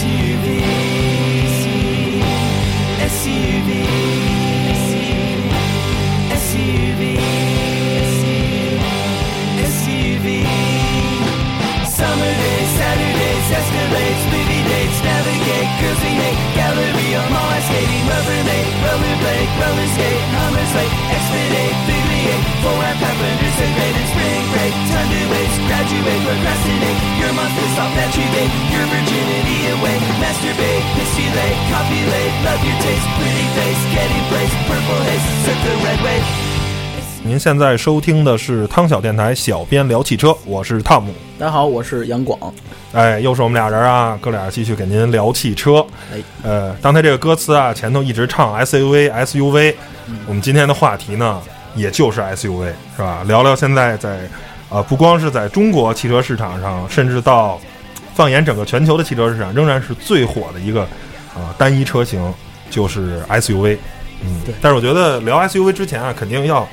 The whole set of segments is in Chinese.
TV. You late, copulate, love your taste, pretty face, getting place, purple haze, surf the red wave. 您现在收听的是汤小电台，小编聊汽车，我是汤姆。大家好，我是杨广。哎，又是我们俩人啊，哥俩继续给您聊汽车。哎，呃，刚才这个歌词啊，前头一直唱 SUV SUV，、我们今天的话题呢，也就是 SUV，是吧？聊聊现在在，呃，不光是在中国汽车市场上，甚至到放眼整个全球的汽车市场，仍然是最火的一个啊、单一车型，就是 SUV。嗯，对但是我觉得聊 SUV 之前啊，肯定要。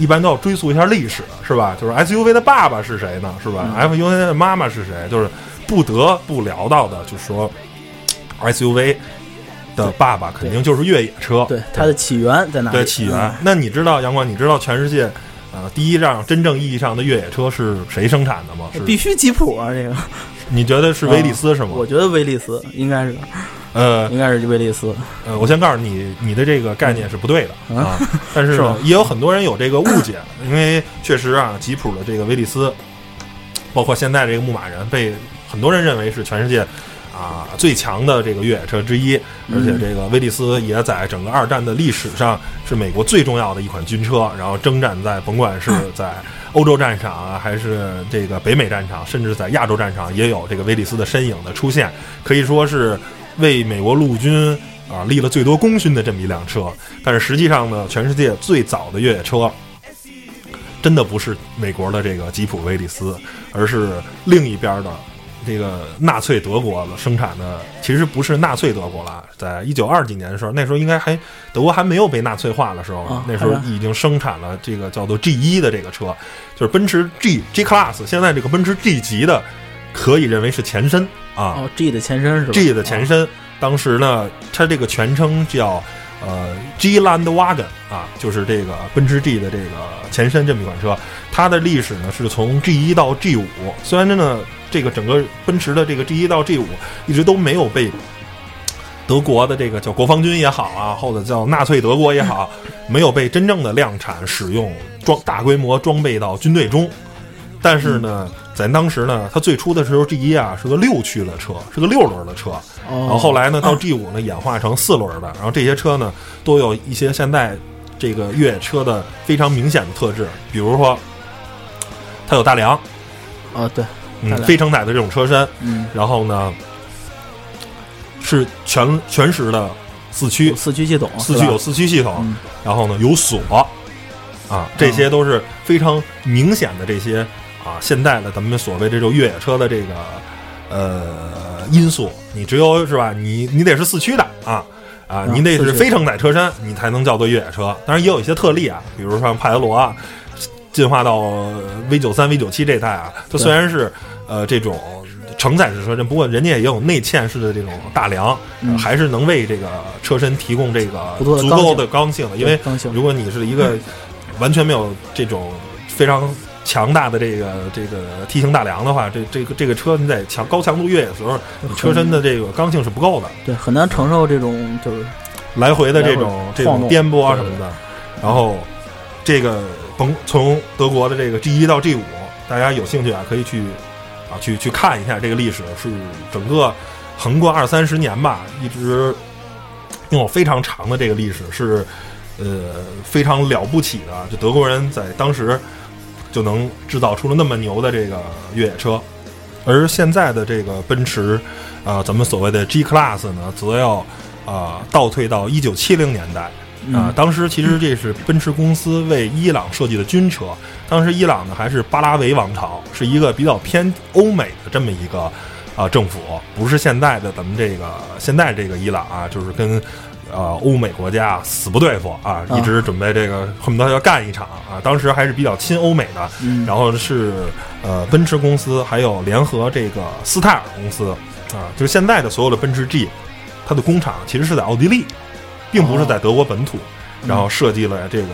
一般都要追溯一下历史，是吧？就是 SUV 的爸爸是谁呢？是吧、f u v 的妈妈是谁？就是不得不聊到的，就是说 SUV 的爸爸肯定就是越野车，对，它的起源在哪里？对起源。嗯那你知道杨光，你知道全世界呃第一辆真正意义上的越野车是谁生产的吗？是必须吉普啊！这个，你觉得是威利斯是吗？我觉得威利斯应该是，呃应该是威利斯。呃，我先告诉你，你的这个概念是不对的嗯啊。但是是，也有很多人有这个误解，因为确实啊，吉普的这个威利斯，包括现在这个牧马人，被很多人认为是全世界啊最强的这个越野车之一。而且这个威利斯也在整个二战的历史上是美国最重要的一款军车，然后征战在甭管是在欧洲战场啊，还是这个北美战场，甚至在亚洲战场，也有这个威利斯的身影的出现，可以说是为美国陆军啊立了最多功勋的这么一辆车。但是实际上呢，全世界最早的越野车。真的不是美国的这个吉普威利斯，而是另一边的这个纳粹德国的生产的，其实不是纳粹德国了，在一九二几年的时候，那时候应该还德国还没有被纳粹化的时候，啊那时候已经生产了这个叫做 G 一的这个车，就是奔驰 G G Class，现在这个奔驰 G 级的可以认为是前身啊。哦，G 的前身是吧 G 的前身，当时呢，它这个全称叫呃 G Land Wagon 啊，就是这个奔驰 G 的这个前身这么一款车。它的历史呢是从 G 一到 G 五，虽然真的这个整个奔驰的这个 G 一到 G 五一直都没有被。德国的这个叫国防军也好啊，或者叫纳粹德国也好，没有被真正的量产使用装大规模装备到军队中。但是呢，在当时呢，它最初的时候 G 一啊是个六驱的车，是个六轮的车。哦，然后后来呢，到 G 五呢演化成四轮的，然后这些车呢都有一些现在这个越野车的非常明显的特质，比如说它有大梁，哦，对，嗯，非承载的这种车身，嗯，然后呢是全全时的四驱，四驱系统，四驱有四驱系统，嗯。然后呢有锁。啊，这些都是非常明显的这些啊现代的咱们所谓这种越野车的这个呃因素。你只有是吧？你你得是四驱的啊啊，嗯你得是非承载车身，你才能叫做越野车。当然也有一些特例啊，比如说帕杰罗啊，进化到 V 九三、V 九七这代啊，它虽然是呃这种。承载式车身，不过人家也有内嵌式的这种大梁，还是能为这个车身提供这个不错的足够的刚性的。因为刚性如果你是一个完全没有这种非常强大的这个这个 T 型大梁的话，这这个这个车你在强高强度越野的时候，你车身的这个刚性是不够的，对，很难承受这种就是来回的这种来回晃动这种颠簸啊什么的。然后这个甭从德国的这个 G 一到 G 五，大家有兴趣啊可以去啊去去看一下这个历史，是整个横过二三十年吧，一直拥有非常长的这个历史，是呃非常了不起的。就德国人在当时就能制造出了那么牛的这个越野车，而现在的这个奔驰，啊，咱们所谓的 G Class 呢，则要啊倒退到一九七零年代。啊，嗯当时其实这是奔驰公司为伊朗设计的军车。当时伊朗呢还是巴拉维王朝，是一个比较偏欧美的这么一个啊政府，不是现在的咱们这个现在这个伊朗啊，就是跟呃欧美国家死不对付啊，啊一直准备这个恨不得要干一场啊。当时还是比较亲欧美的，嗯然后是呃奔驰公司还有联合这个斯泰尔公司啊，就是现在的所有的奔驰 G，它的工厂其实是在奥地利，并不是在德国本土，然后设计了这个。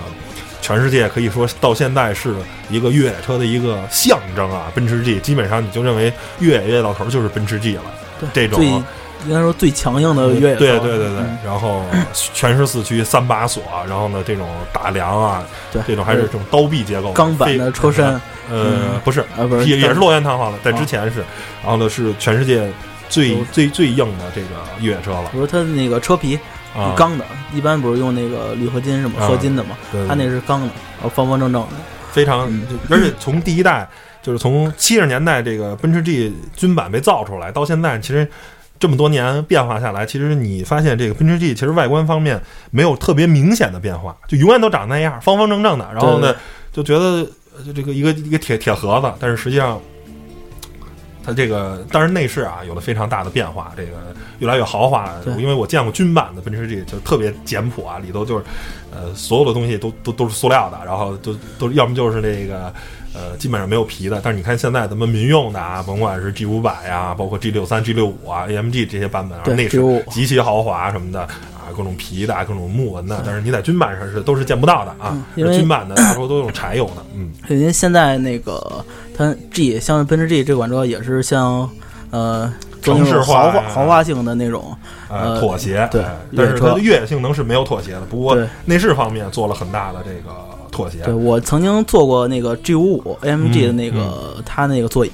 全世界可以说到现在是一个越野车的一个象征啊！奔驰 G 基本上你就认为越野越头就是奔驰 G 了，对这种最应该说最强硬的越野车，对对对对嗯，然后全是四驱三把锁，然后呢这种打梁啊，对这种还是这种刀臂结构，钢板的车身，呃嗯。不是，啊不是也也是落源弹簧的，在啊之前是，然后呢是全世界最最最硬的这个越野车了。比如它那个车皮啊，钢的，一般不是用那个铝合金什么啊合金的嘛，对它那是钢的，然后方方正正的，非常嗯，而且从第一代就是从七十年代这个奔驰 G 军版被造出来到现在，其实这么多年变化下来，其实你发现这个奔驰 G 其实外观方面没有特别明显的变化，就永远都长那样，方方正正的。然后呢，就觉得呃就这个一个一个铁铁盒子，但是实际上。它这个当然内饰啊有了非常大的变化，这个越来越豪华。对因为我见过军版的奔驰 G，就特别简朴啊，里头就是呃所有的东西都都都是塑料的，然后都都要么就是那个呃基本上没有皮的。但是你看现在咱们民用的啊，甭管是 G 五百呀，包括 G 六三、G 六五啊、AMG 这些版本啊，内饰极其豪华什么的啊，各种皮的、啊、各种木纹的，但是你在军版上是都是见不到的啊嗯。因为军版的 大多都用柴油的，嗯，因为现在那个它 G 像奔驰 G 这款车也是像呃城市种豪华化豪华性的那种，呃，呃妥协，对哎但是它的越野性能是没有妥协的。不过内饰方面做了很大的这个妥协。对我曾经坐过那个 G 五五 AMG 的那个它那个座椅，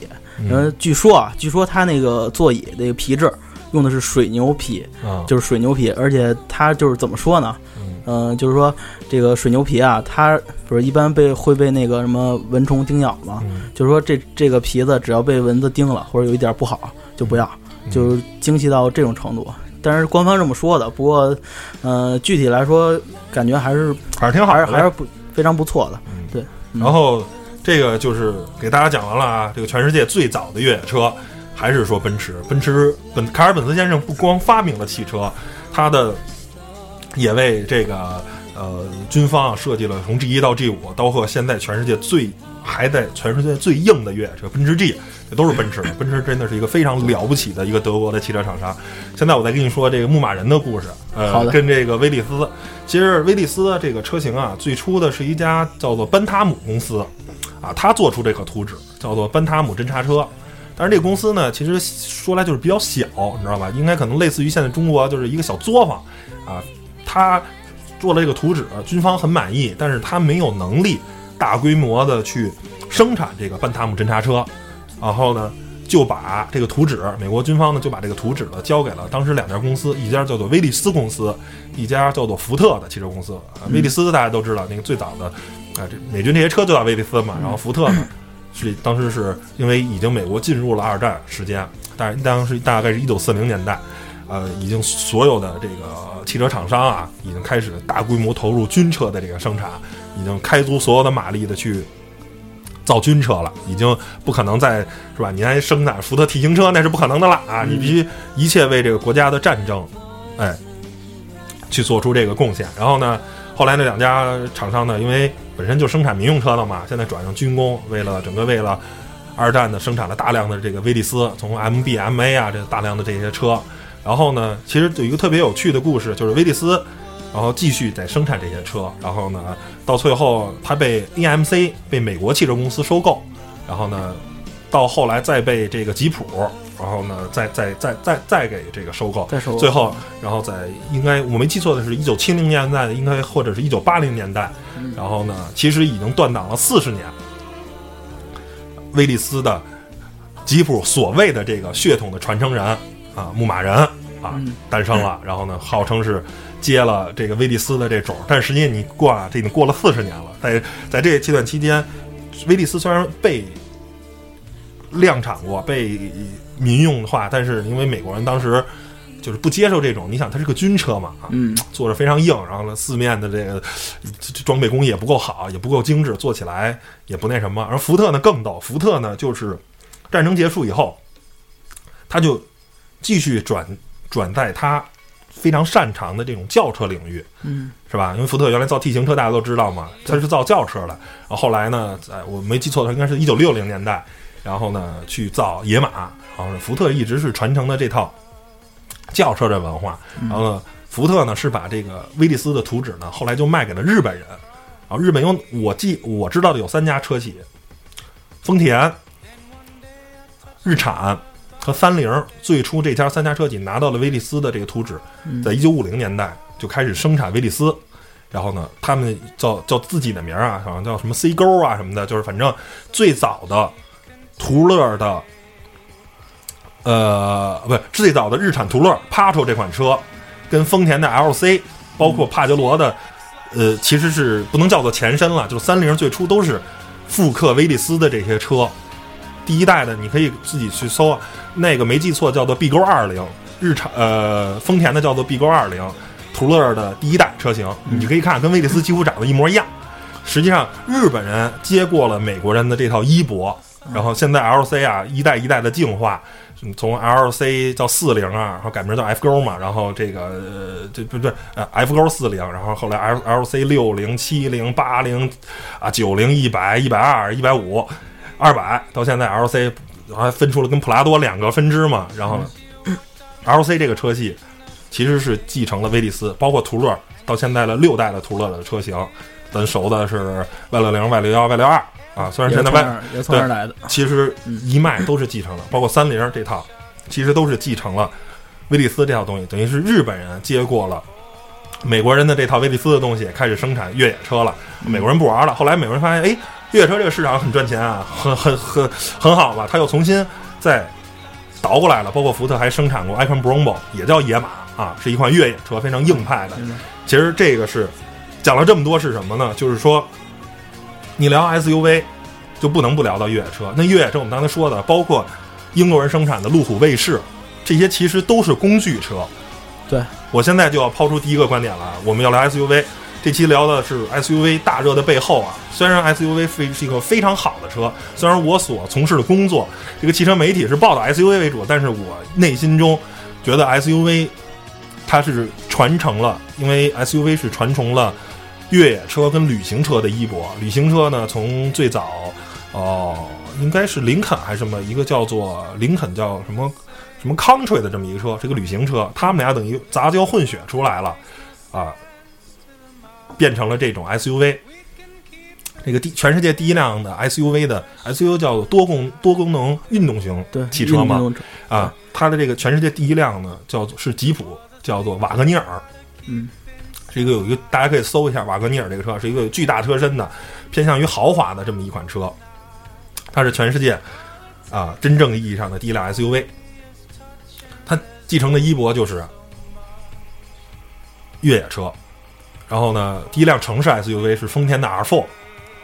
然后嗯据说啊，据说它那个座椅那个皮质用的是水牛皮，啊，就是水牛皮，而且它就是怎么说呢？嗯嗯、就是说这个水牛皮啊，它不是一般被会被那个什么蚊虫叮咬吗？嗯就是说这这个皮子只要被蚊子叮了，或者有一点不好就不要，嗯就是精细到这种程度。但是官方这么说的，不过，呃，具体来说，感觉还是还是挺好，还是还是不非常不错的。嗯对嗯然后这个就是给大家讲完了啊，这个全世界最早的越野车，还是说奔驰。奔驰本卡尔本斯先生不光发明了汽车，他的也为这个呃军方啊设计了从 G 一到 G 五，包括现在全世界最还在全世界最硬的越野车奔驰 G，这都是奔驰的。奔驰真的是一个非常了不起的一个德国的汽车厂商。现在我再跟你说这个牧马人的故事，呃跟这个威利斯。其实威利斯这个车型啊，最初的是一家叫做班塔姆公司，啊，他做出这个图纸叫做班塔姆侦察车。但是这个公司呢，其实说来就是比较小，你知道吧？应该可能类似于现在中国就是一个小作坊啊。他做了这个图纸，军方很满意，但是他没有能力大规模的去生产这个班塔姆侦察车。然后呢，就把这个图纸，美国军方呢就把这个图纸呢交给了当时两家公司，一家叫做威利斯公司，一家叫做福特的汽车公司。啊，威利斯大家都知道，那个最早的啊，这美军这些车就叫威利斯嘛。然后福特呢，是当时是因为已经美国进入了二战时间，但是当时大概是一九四零年代，呃，已经所有的这个汽车厂商啊，已经开始大规模投入军车的这个生产，已经开足所有的马力的去造军车了，已经不可能再是吧？你还生产福特 T 型车那是不可能的了啊！你必须一切为这个国家的战争，哎，去做出这个贡献。然后呢，后来那两家厂商呢，因为本身就生产民用车的嘛，现在转向军工，为了整个为了二战呢，生产了大量的这个威利斯，从 MB、MA 啊，这大量的这些车。然后呢，其实有一个特别有趣的故事，就是威利斯，然后继续在生产这些车。然后呢，到最后它被 EMC 被美国汽车公司收购，然后呢，到后来再被这个吉普，然后呢，再再再再再给这个收购。最后，然后在应该我没记错的是，一九七零年代，应该或者是一九八零年代，嗯然后呢，其实已经断档了四十年。威利斯的吉普所谓的这个血统的传承人啊，牧马人啊嗯诞生了，然后呢，号称是接了这个威利斯的这种，但实际你过啊，这已经过了四十年了，在在这阶段期间，威利斯虽然被量产过，被民用化，但是因为美国人当时就是不接受这种，你想它是个军车嘛啊，嗯，做着非常硬，然后呢，四面的这个装备工艺也不够好，也不够精致，做起来也不那什么。而福特呢更逗，福特呢就是战争结束以后，他就继续转转在他非常擅长的这种轿车领域，嗯，是吧？因为福特原来造 T 型车，大家都知道嘛，他是造轿车的。然后后来呢，在我没记错的话，应该是一九六零年代，然后呢去造野马，然后福特一直是传承的这套轿车的文化，然后呢福特呢是把这个威利斯的图纸呢后来就卖给了日本人，然后日本有我记我知道的有三家车企，丰田、日产和三菱，最初这家三家车企拿到了威利斯的这个图纸，在一九五零年代就开始生产威利斯。然后呢，他们叫叫自己的名儿啊，好像叫什么 C 勾啊什么的，就是反正最早的途乐的，呃，不是最早的日产途乐 Patrol 这款车，跟丰田的 LC，包括帕杰罗的，呃，其实是不能叫做前身了，就是三菱最初都是复刻威利斯的这些车。第一代的你可以自己去搜，那个没记错叫做 B 勾二零，日产呃丰田的叫做 B 勾二零。途乐的第一代车型，你可以看跟威利斯几乎长得一模一样。实际上，日本人接过了美国人的这套衣钵，然后现在 LC 啊一代一代的进化，从 LC 叫四零啊，然后改名叫 F 勾嘛，然后这个呃这不不呃 F 勾四零，然后后来 L LC 六零七零八零啊九零一百一百二一百五二百，到现在 LC 还分出了跟普拉多两个分支嘛，然后呢 LC 这个车系。其实是继承了威利斯，包括途乐到现在的六代的途乐的车型，咱熟的是 Y 六零、Y 六幺、Y 六二啊。虽然现在 Y 也从那儿来的，其实一脉都是继承了，包括三菱这套，其实都是继承了威利斯这套东西，等于是日本人接过了美国人的这套威利斯的东西，开始生产越野车了。美国人不玩了，后来美国人发现，哎，越野车这个市场很赚钱啊，很很很很好吧？他又重新再倒过来了，包括福特还生产过 Icon Brombo，也叫野马。啊，是一款越野车，非常硬派的。其实这个是讲了这么多是什么呢？就是说，你聊 SUV 就不能不聊到越野车。那越野车我们刚才说的，包括英国人生产的路虎卫士，这些其实都是工具车。对我现在就要抛出第一个观点了，我们要聊 SUV。这期聊的是 SUV 大热的背后啊。虽然 SUV 非是一个非常好的车，虽然我所从事的工作这个汽车媒体是报道 SUV 为主，但是我内心中觉得 SUV。它是传承了，因为 SUV 是传承了越野车跟旅行车的衣钵。旅行车呢，从最早哦，应该是林肯还是什么一个叫做林肯叫什么什么 Country 的这么一个车，是个旅行车。他们俩等于杂交混血出来了啊，变成了这种 SUV。这个第全世界第一辆的 SUV 的 SUV 叫做多功多功能运动型汽车嘛啊，它的这个全世界第一辆呢叫做是吉普。叫做瓦格尼尔，嗯，是一个有一个大家可以搜一下瓦格尼尔这个车，是一个巨大车身的，偏向于豪华的这么一款车。它是全世界啊真正意义上的第一辆 SUV。它继承的衣钵就是越野车。然后呢，第一辆城市 SUV 是丰田的 R4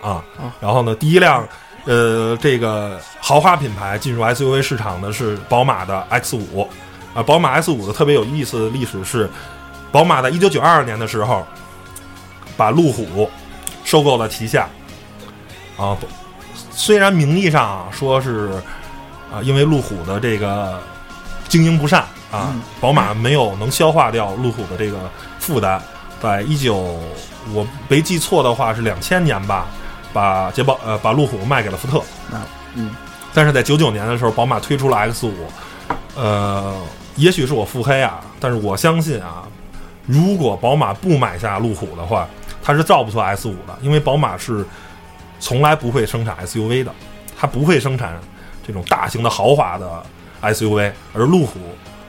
啊。然后呢，第一辆呃这个豪华品牌进入 SUV 市场的是宝马的 X5。啊，宝马 X 五的特别有意思的历史是，宝马在一九九二年的时候，把路虎收购了旗下。啊，虽然名义上说是啊，因为路虎的这个经营不善啊，宝马没有能消化掉路虎的这个负担，在一九我没记错的话是两千年吧，把捷豹呃把路虎卖给了福特。嗯，但是在九九年的时候，宝马推出了 X 五，呃。也许是我腹黑啊，但是我相信啊，如果宝马不买下路虎的话，它是造不出 S 五的，因为宝马是从来不会生产 SUV 的，它不会生产这种大型的豪华的 SUV，而路虎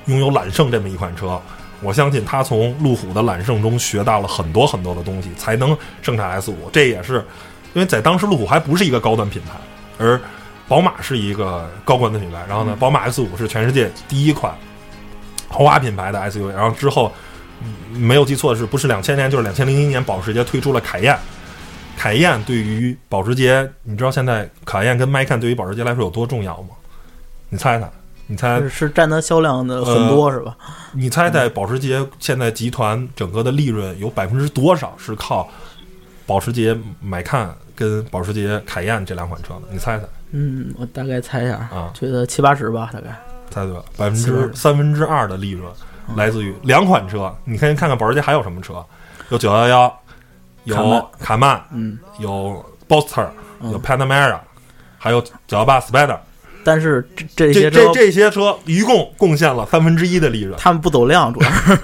拥有揽胜这么一款车，我相信它从路虎的揽胜中学到了很多很多的东西，才能生产 S 五。这也是因为在当时路虎还不是一个高端品牌，而宝马是一个高端的品牌。然后呢，宝马 S 五是全世界第一款。豪华品牌的 SUV，然后之后没有记错的是，不是两千年就是两千零一年，保时捷推出了凯宴。凯宴对于保时捷，你知道现在凯宴跟迈凯对于保时捷来说有多重要吗？你猜猜，你猜是占它销量的很多是吧？你猜猜保时捷现在集团整个的利润有百分之多少是靠保时捷迈看跟保时捷凯宴这两款车的？你猜猜？嗯，我大概猜一下啊，觉得七八十吧，大概。猜对了，百分之三分之二的利润来自于两款车。你可以看看保时捷还有什么车？有九幺幺，有卡曼，嗯，有 Boxster，有 Panamera，还有九幺八 Spider，但是这这这些车这这些车一共贡献了三分之一的利润，他们不走量，主要是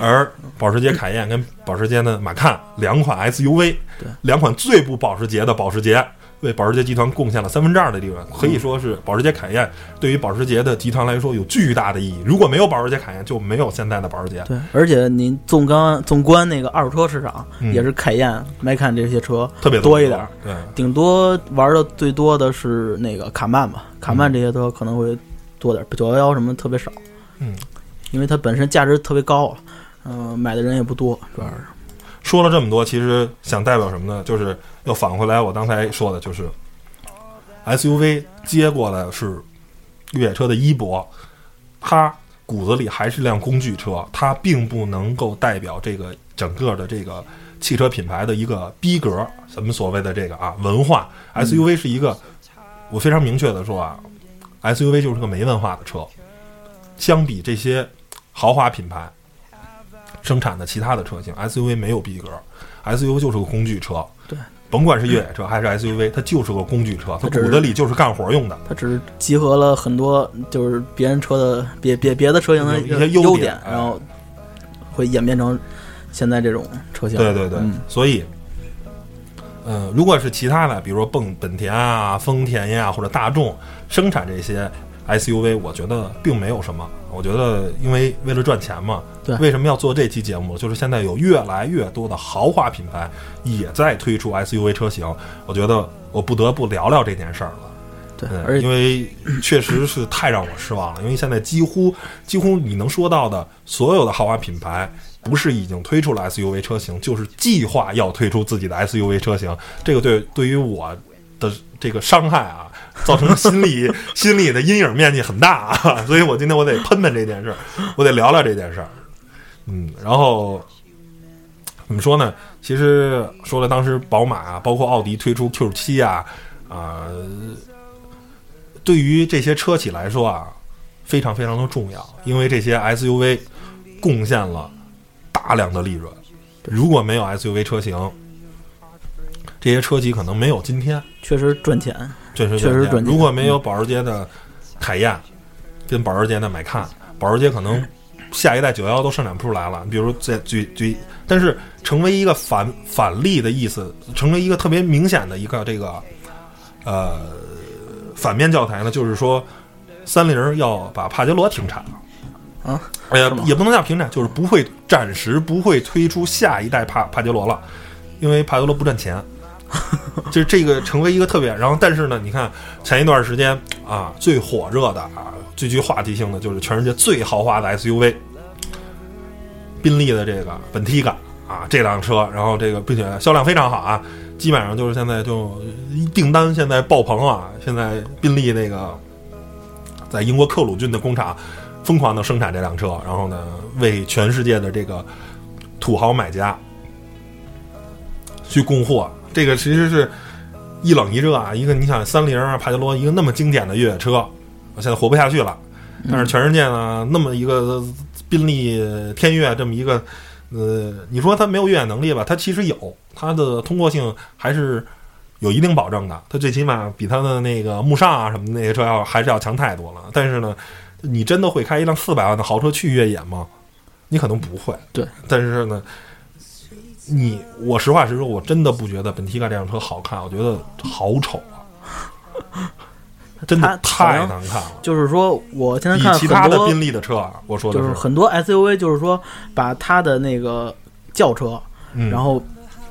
而保时捷凯宴跟保时捷的马看两款 SUV，两款最不保时捷的保时捷，为保时捷集团贡献了三分之二的利润，可以说是保时捷凯宴对于保时捷的集团来说有巨大的意义。如果没有保时捷凯宴，就没有现在的保时捷。对，而且您纵观纵观那个二手车市场，嗯。也是凯宴、迈凯这些车特别多一点儿，对，顶多玩的最多的是那个卡曼吧，卡曼这些车可能会多点，九幺幺什么特别少，嗯，因为它本身价值特别高啊，嗯、买的人也不多，主要是说了这么多，其实想代表什么呢？就是要返回来我刚才说的，就是 SUV 接过来是越野车的衣钵，它骨子里还是辆工具车，它并不能够代表这个整个的这个汽车品牌的一个逼格。咱们所谓的这个啊文化，SUV 是一个，我非常明确的说啊，SUV 就是个没文化的车，相比这些豪华品牌。生产的其他的车型，SUV 没有逼格，SUV 就是个工具车。对，甭管是越野车还是 SUV，它就是个工具车，它骨子里就是干活用的。它只是集合了很多就是别人车的别别别的车型的一些优优点哎然后会演变成现在这种车型。对对对，嗯所以，呃，如果是其他的，比如说蹦本田啊、丰田呀或者大众生产这些 SUV，我觉得并没有什么。我觉得，因为为了赚钱嘛，对为什么要做这期节目？就是现在有越来越多的豪华品牌也在推出 SUV 车型，我觉得我不得不聊聊这件事儿了。对，因为确实是太让我失望了。因为现在几乎几乎你能说到的所有的豪华品牌，不是已经推出了 SUV 车型，就是计划要推出自己的 SUV 车型。这个对对于我的这个伤害啊，造成心理心理的阴影面积很大啊。所以我今天我得喷喷这件事儿，我得聊聊这件事儿。嗯，然后怎么说呢？其实说了，当时宝马啊，包括奥迪推出 Q 七啊，啊、对于这些车企来说啊，非常非常的重要，因为这些 SUV 贡献了大量的利润。如果没有 SUV 车型，这些车企可能没有今天。确实赚钱。确实确实赚钱如果没有保时捷的凯宴跟保时捷的买看，保时捷可能下一代九幺都生产不出来了。比如在举举，但是成为一个反反例的意思，成为一个特别明显的一个这个呃反面教材呢，就是说三菱要把帕杰罗停产了。啊，哎呀，也不能叫停产，就是不会暂时不会推出下一代帕帕杰罗了，因为帕杰罗不赚钱。就是这个成为一个特别，然后但是呢，你看前一段时间啊，最火热的啊，最具话题性的就是全世界最豪华的 SUV，宾利的这个本 T 感啊，这辆车，然后这个并且销量非常好啊，基本上就是现在就订单现在爆棚啊，现在宾利那个在英国克鲁郡的工厂疯狂的生产这辆车，然后呢，为全世界的这个土豪买家去供货。这个其实是一冷一热啊，一个你想三菱啊、帕杰罗一个那么经典的越野车，我现在活不下去了。但是全世界呢，那么一个宾利天越这么一个，呃，你说它没有越野能力吧？它其实有，它的通过性还是有一定保证的。它最起码比它的那个慕尚啊什么那些车要还是要强太多了。但是呢，你真的会开一辆四百万的豪车去越野吗？你可能不会。对，但是呢，你我实话实说，我真的不觉得本提卡这辆车好看，我觉得好丑啊，真的太难看了。就是说，我现在看很多其他的宾利的车啊，我说的就是很多 SUV，就是说把它的那个轿车，嗯然后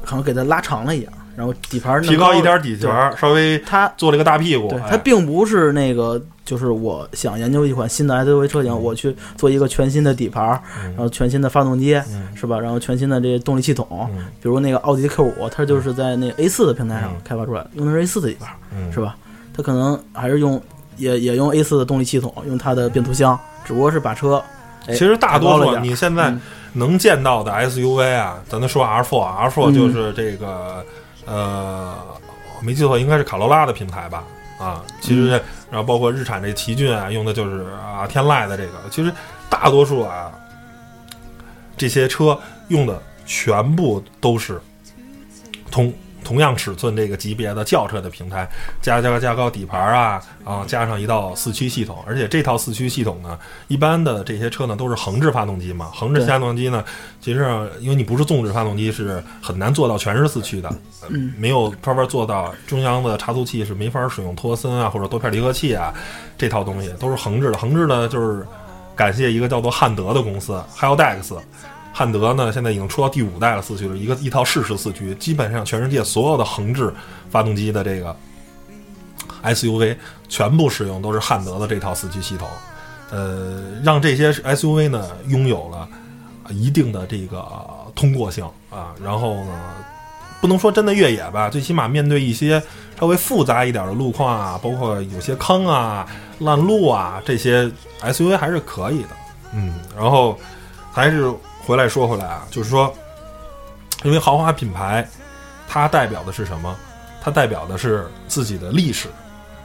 可能给它拉长了一样，然后底盘弄提高一了点底盘儿，稍微它做了一个大屁股。它并不是那个，就是我想研究一款新的 SUV 车型，嗯。我去做一个全新的底盘，嗯。然后全新的发动机，嗯。是吧？然后全新的这些动力系统，嗯。比如那个奥迪 Q 五，它就是在那 A 四的平台上嗯。开发出来的，用的是 A 四的底盘，嗯。是吧？它可能还是用也也用 A 四的动力系统，用它的变速箱，只不过是把车。哎其实大多数你现在嗯。能见到的 SUV 啊，咱都说 R4，R4 嗯。就是这个呃，我没记错应该是卡罗拉的品牌吧？啊，其实嗯然后包括日产这奇骏啊，用的就是啊天籁的这个，其实大多数啊这些车用的全部都是通同样尺寸这个级别的轿车的平台，加加加高底盘啊啊，加上一套四驱系统，而且这套四驱系统呢，一般的这些车呢都是横置发动机嘛，横置发动机呢，其实上因为你不是纵置发动机，是很难做到全是四驱的，呃嗯。没有专门做到中央的差速器是没法使用托森啊或者多片离合器啊，这套东西都是横置的，横置呢就是感谢一个叫做汉德的公司 h e l d e x 汉德呢，现在已经出到第五代了四驱了，一个一套适时四驱，基本上全世界所有的横置发动机的这个 SUV 全部使用都是汉德的这套四驱系统，呃，让这些 SUV 呢拥有了一定的这个通过性啊，然后呢，不能说真的越野吧，最起码面对一些稍微复杂一点的路况啊，包括有些坑啊、烂路啊，这些 SUV 还是可以的。嗯，然后还是回来说回来啊，就是说，因为豪华品牌，它代表的是什么？它代表的是自己的历史，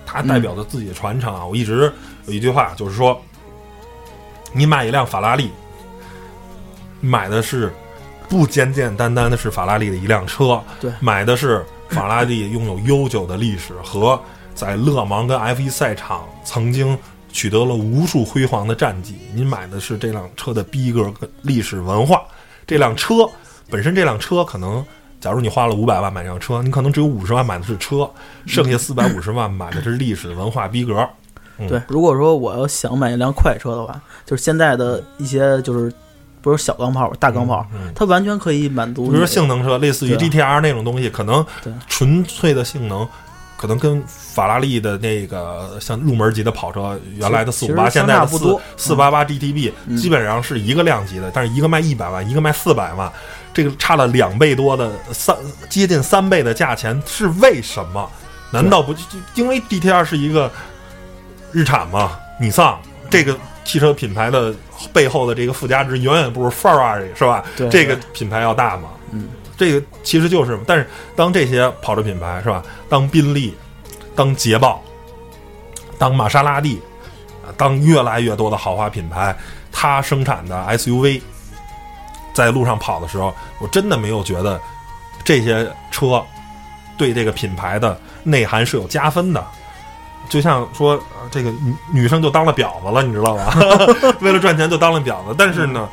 它代表的自己的传承啊。我一直有一句话，就是说，你买一辆法拉利，买的是不简简单单的是法拉利的一辆车，对买的是法拉利拥有悠久的历史和在勒芒跟 F1 赛场曾经取得了无数辉煌的战绩。您买的是这辆车的逼格跟历史文化。这辆车本身，这辆车可能，假如你花了五百万买这辆车，你可能只有五十万买的是车，剩下四百五十万买的是历史文化逼格。嗯对，如果说我要想买一辆快车的话，就是现在的一些就是不是小钢炮、大钢炮，嗯它完全可以满足比如说性能车，类似于 GTR 那种东西，可能纯粹的性能，可能跟法拉利的那个像入门级的跑车，原来的四五八，现在的四四八八 GTB，嗯基本上是一个量级的，但是一个卖一百万，一个卖四百万，这个差了两倍多的三接近三倍的价钱，是为什么？难道不就就因为 GTR 是一个日产吗？尼桑这个汽车品牌的背后的这个附加值远远不如 Ferrari 是吧？对这个品牌要大嘛？嗯，这个其实就是，但是当这些跑车品牌是吧？当宾利、当捷豹、当玛莎拉蒂，当越来越多的豪华品牌，它生产的 SUV 在路上跑的时候，我真的没有觉得这些车对这个品牌的内涵是有加分的。就像说，这个女女生就当了婊子了，你知道吧？为了赚钱就当了婊子。但是呢，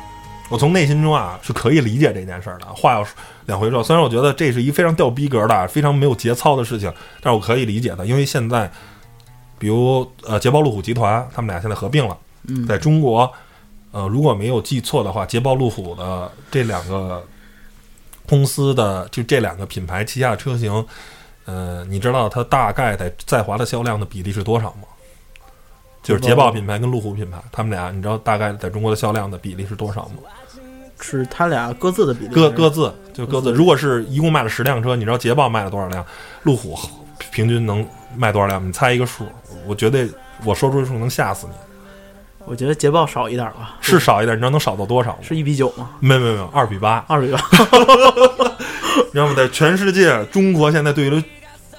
我从内心中啊是可以理解这件事儿的。话要两回说，虽然我觉得这是一非常掉逼格的、非常没有节操的事情，但是我可以理解的，因为现在，比如呃捷豹路虎集团，他们俩现在合并了，嗯在中国，呃如果没有记错的话，捷豹路虎的这两个公司的就这两个品牌旗下的车型。呃，你知道它大概在在华的销量的比例是多少吗？就是捷豹品牌跟路虎品牌，他们俩你知道大概在中国的销量的比例是多少吗？是它俩各自的比例，各各自就各自。如果是一共卖了十辆车，你知道捷豹卖了多少辆？路虎平均能卖多少辆？你猜一个数？我觉得我说出数能吓死你。我觉得捷豹少一点吧，是少一点，你知道能少到多少吗？是一比九吗？没有没有没有，二比八。二比八，你知道吗？在全世界，中国现在对于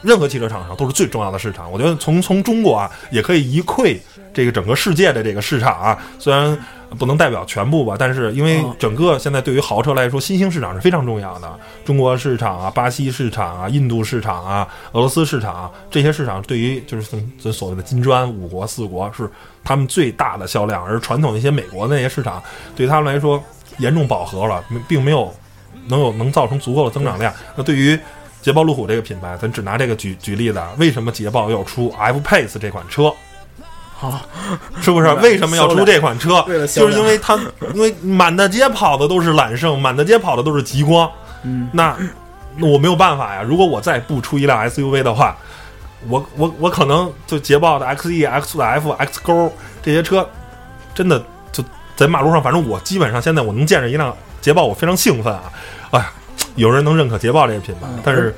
任何汽车厂商都是最重要的市场。我觉得从从中国啊，也可以一窥这个整个世界的这个市场啊。虽然不能代表全部吧，但是因为嗯整个现在对于豪车来说，新兴市场是非常重要的。中国市场啊、巴西市场啊、印度市场啊、俄罗斯市场、啊、这些市场，对于就是咱所谓的金砖五国、四国是他们最大的销量，而传统一些美国的那些市场，对他们来说严重饱和了，没并没有能有能造成足够的增长量。那对于捷豹路虎这个品牌，咱只拿这个举举例子啊，为什么捷豹要出 F Pace 这款车？好，是不是？为什么要出这款车？就是因为它，因为满大街跑的都是揽胜，满大街跑的都是极光。嗯，那那我没有办法呀。如果我再不出一辆 SUV 的话，我我我可能就捷豹的 XE、X 勾这些车，真的就在马路上，反正我基本上现在我能见着一辆捷豹，我非常兴奋啊！哎呀，有人能认可捷豹这个品牌，嗯但是。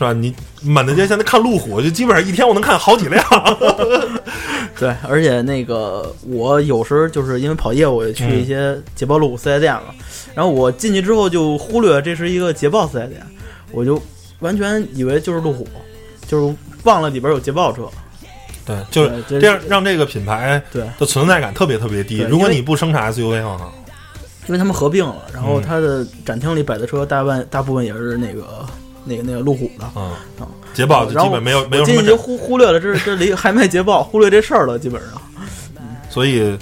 是吧？你满大街现在看路虎，就基本上一天我能看好几辆。对，而且那个我有时候就是因为跑业务，也去嗯一些捷豹路虎四 S 店了，然后我进去之后就忽略这是一个捷豹四 S 店，我就完全以为就是路虎，就是忘了里边有捷豹车。对，就是这样让这个品牌对，的存在感特别特别低。如果你不生产 SUV 的话，因为他们合并了，然后嗯它的展厅里摆的车大半大部分也是那个那个那个路虎的。嗯啊，捷豹就基本没有没有我什么展，进去就忽忽略了这这里还卖捷豹，忽略这事儿了，基本上。所以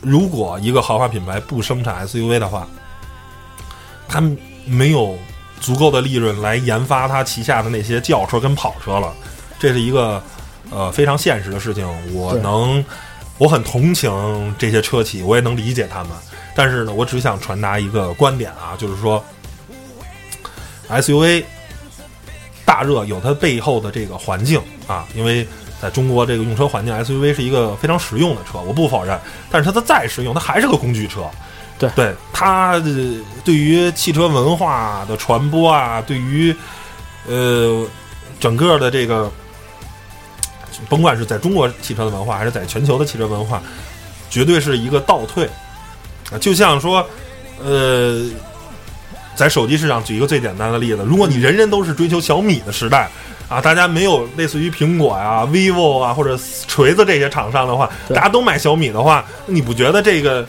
如果一个豪华品牌不生产 SUV 的话，他们没有足够的利润来研发它旗下的那些轿车跟跑车了，这是一个呃非常现实的事情。我能，我很同情这些车企，我也能理解他们。但是呢，我只想传达一个观点啊，就是说 SUV 大热有它背后的这个环境啊，因为在中国这个用车环境，SUV 是一个非常实用的车，我不否认。但是它的再实用，它还是个工具车。对对，它呃对于汽车文化的传播啊，对于呃整个的这个，甭管是在中国汽车的文化，还是在全球的汽车文化，绝对是一个倒退啊。就像说，呃，在手机市场举一个最简单的例子，如果你人人都是追求小米的时代啊，大家没有类似于苹果呀、vivo 啊或者锤子这些厂商的话，大家都买小米的话，你不觉得这个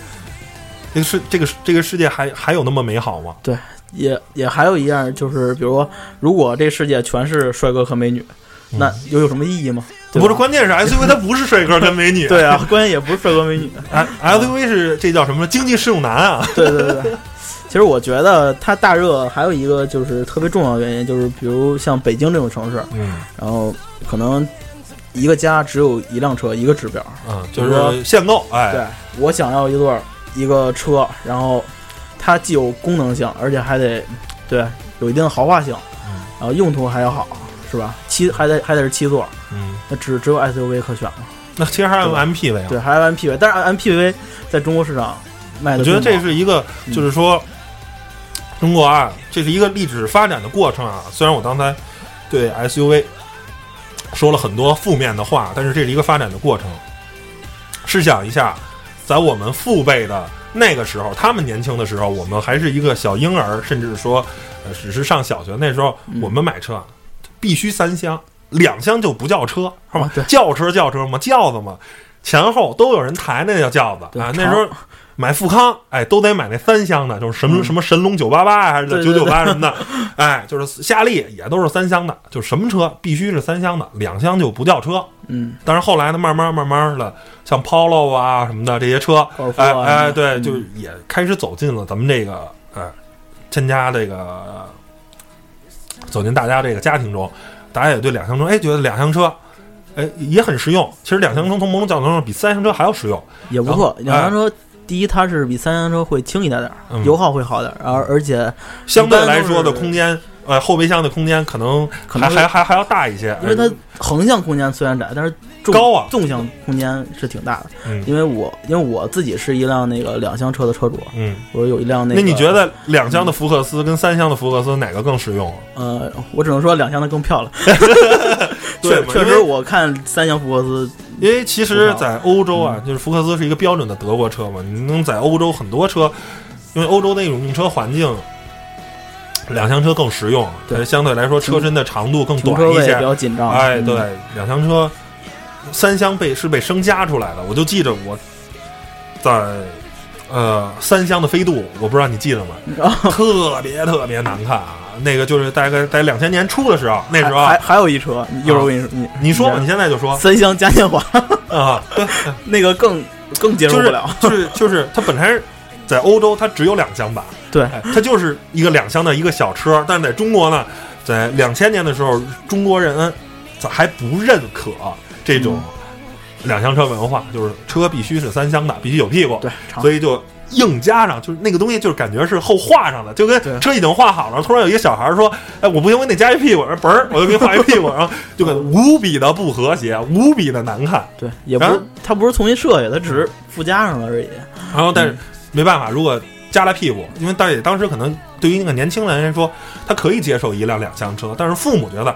这个世这个这个世界还还有那么美好吗？对也也还有一样，就是比如说，如果这世界全是帅哥和美女，那又有什么意义吗？不是，关键是 SUV 它不是帅哥跟美女，对啊，关键也不是帅哥美女。哎，SUV 是这叫什么？经济适用男啊！对对对对。其实我觉得它大热还有一个就是特别重要的原因，就是比如像北京这种城市，嗯然后可能一个家只有一辆车，一个指标。嗯，就是限购，哎，对我想要一对儿一个车，然后它既有功能性，而且还得对有一定的豪华性，嗯然后用途还要好，是吧？七还得还得是七座，嗯，那只只有 SUV 可选了。那其实还有 MPV 啊。对，还有 MPV，但是 MPV 在中国市场卖的，我觉得这是一个，嗯就是说，中国啊，这是一个历史发展的过程啊。虽然我刚才对 SUV 说了很多负面的话，但是这是一个发展的过程。试想一下，在我们父辈的那个时候，他们年轻的时候，我们还是一个小婴儿，甚至说，呃，只是上小学那时候，嗯我们买车必须三厢，两厢就不叫车，是吧轿车轿车嘛，轿子嘛，前后都有人抬，那叫轿子啊。那时候买富康，哎，都得买那三厢的，就是什么、嗯什么神龙九八八还是九九八什么的，哎，就是夏利也都是三厢的，就什么车必须是三厢的，两厢就不叫车。嗯，但是后来呢，慢慢慢慢的，像 Polo 啊什么的这些车，哎哎，对，嗯就是也开始走进了咱们这个呃参加这个走进大家这个家庭中，大家也对两厢车，哎，觉得两厢车。哎，也很实用。其实两厢车从某种角度上比三厢车还要实用。也不错。两厢车，第一它是比三厢车会轻一点点儿，嗯油耗会好点儿，而而且相对来说的空间，呃，后备箱的空间可能还可能会还还还要大一些，因为它横向空间虽然窄，但是纵高啊纵向空间是挺大的。嗯因为我因为我自己是一辆那个两厢车的车主，嗯，我有一辆那个。那你觉？得两厢的福克斯跟三厢的福克斯哪个更实用啊？呃，我只能说两厢的更漂亮。对确确实，我看三厢福克斯，因为其实，在欧洲嗯啊，就是福克斯是一个标准的德国车嘛，你能在欧洲很多车，因为欧洲那种用车环境，两厢车更实用，对相对来说车身的长度更短一些比。较紧张。哎，嗯对，两厢车，三厢被是被升加出来的。我就记着我在呃三厢的飞度，我不知道你记得吗？哦特别特别难看啊！那个就是大概在两千年初的时候，那时候啊。还还还有一车，一会儿我跟你说，你你说吧，你现在就说。三厢嘉年华 啊，对，那个更更接受不了。就是就是它本来在欧洲它只有两厢版，对，哎，它就是一个两厢的一个小车，但是在中国呢，在两千年的时候，中国人还不认可这种两厢车文化，就是车必须是三厢的，必须有屁股，对，所以就硬加上，就是那个东西，就是感觉是后画上的，就跟车已经画好了，突然有一个小孩说：“哎，我不行，我得加一屁股。”嘣儿，我就给你画一屁股，然后就感觉无比的不和谐，无比的难看。对，也不是他不是重新设计，他只是附加上了而已。然后，但是嗯没办法，如果加了屁股，因为大爷当时可能对于那个年轻人来说，他可以接受一辆两厢车，但是父母觉得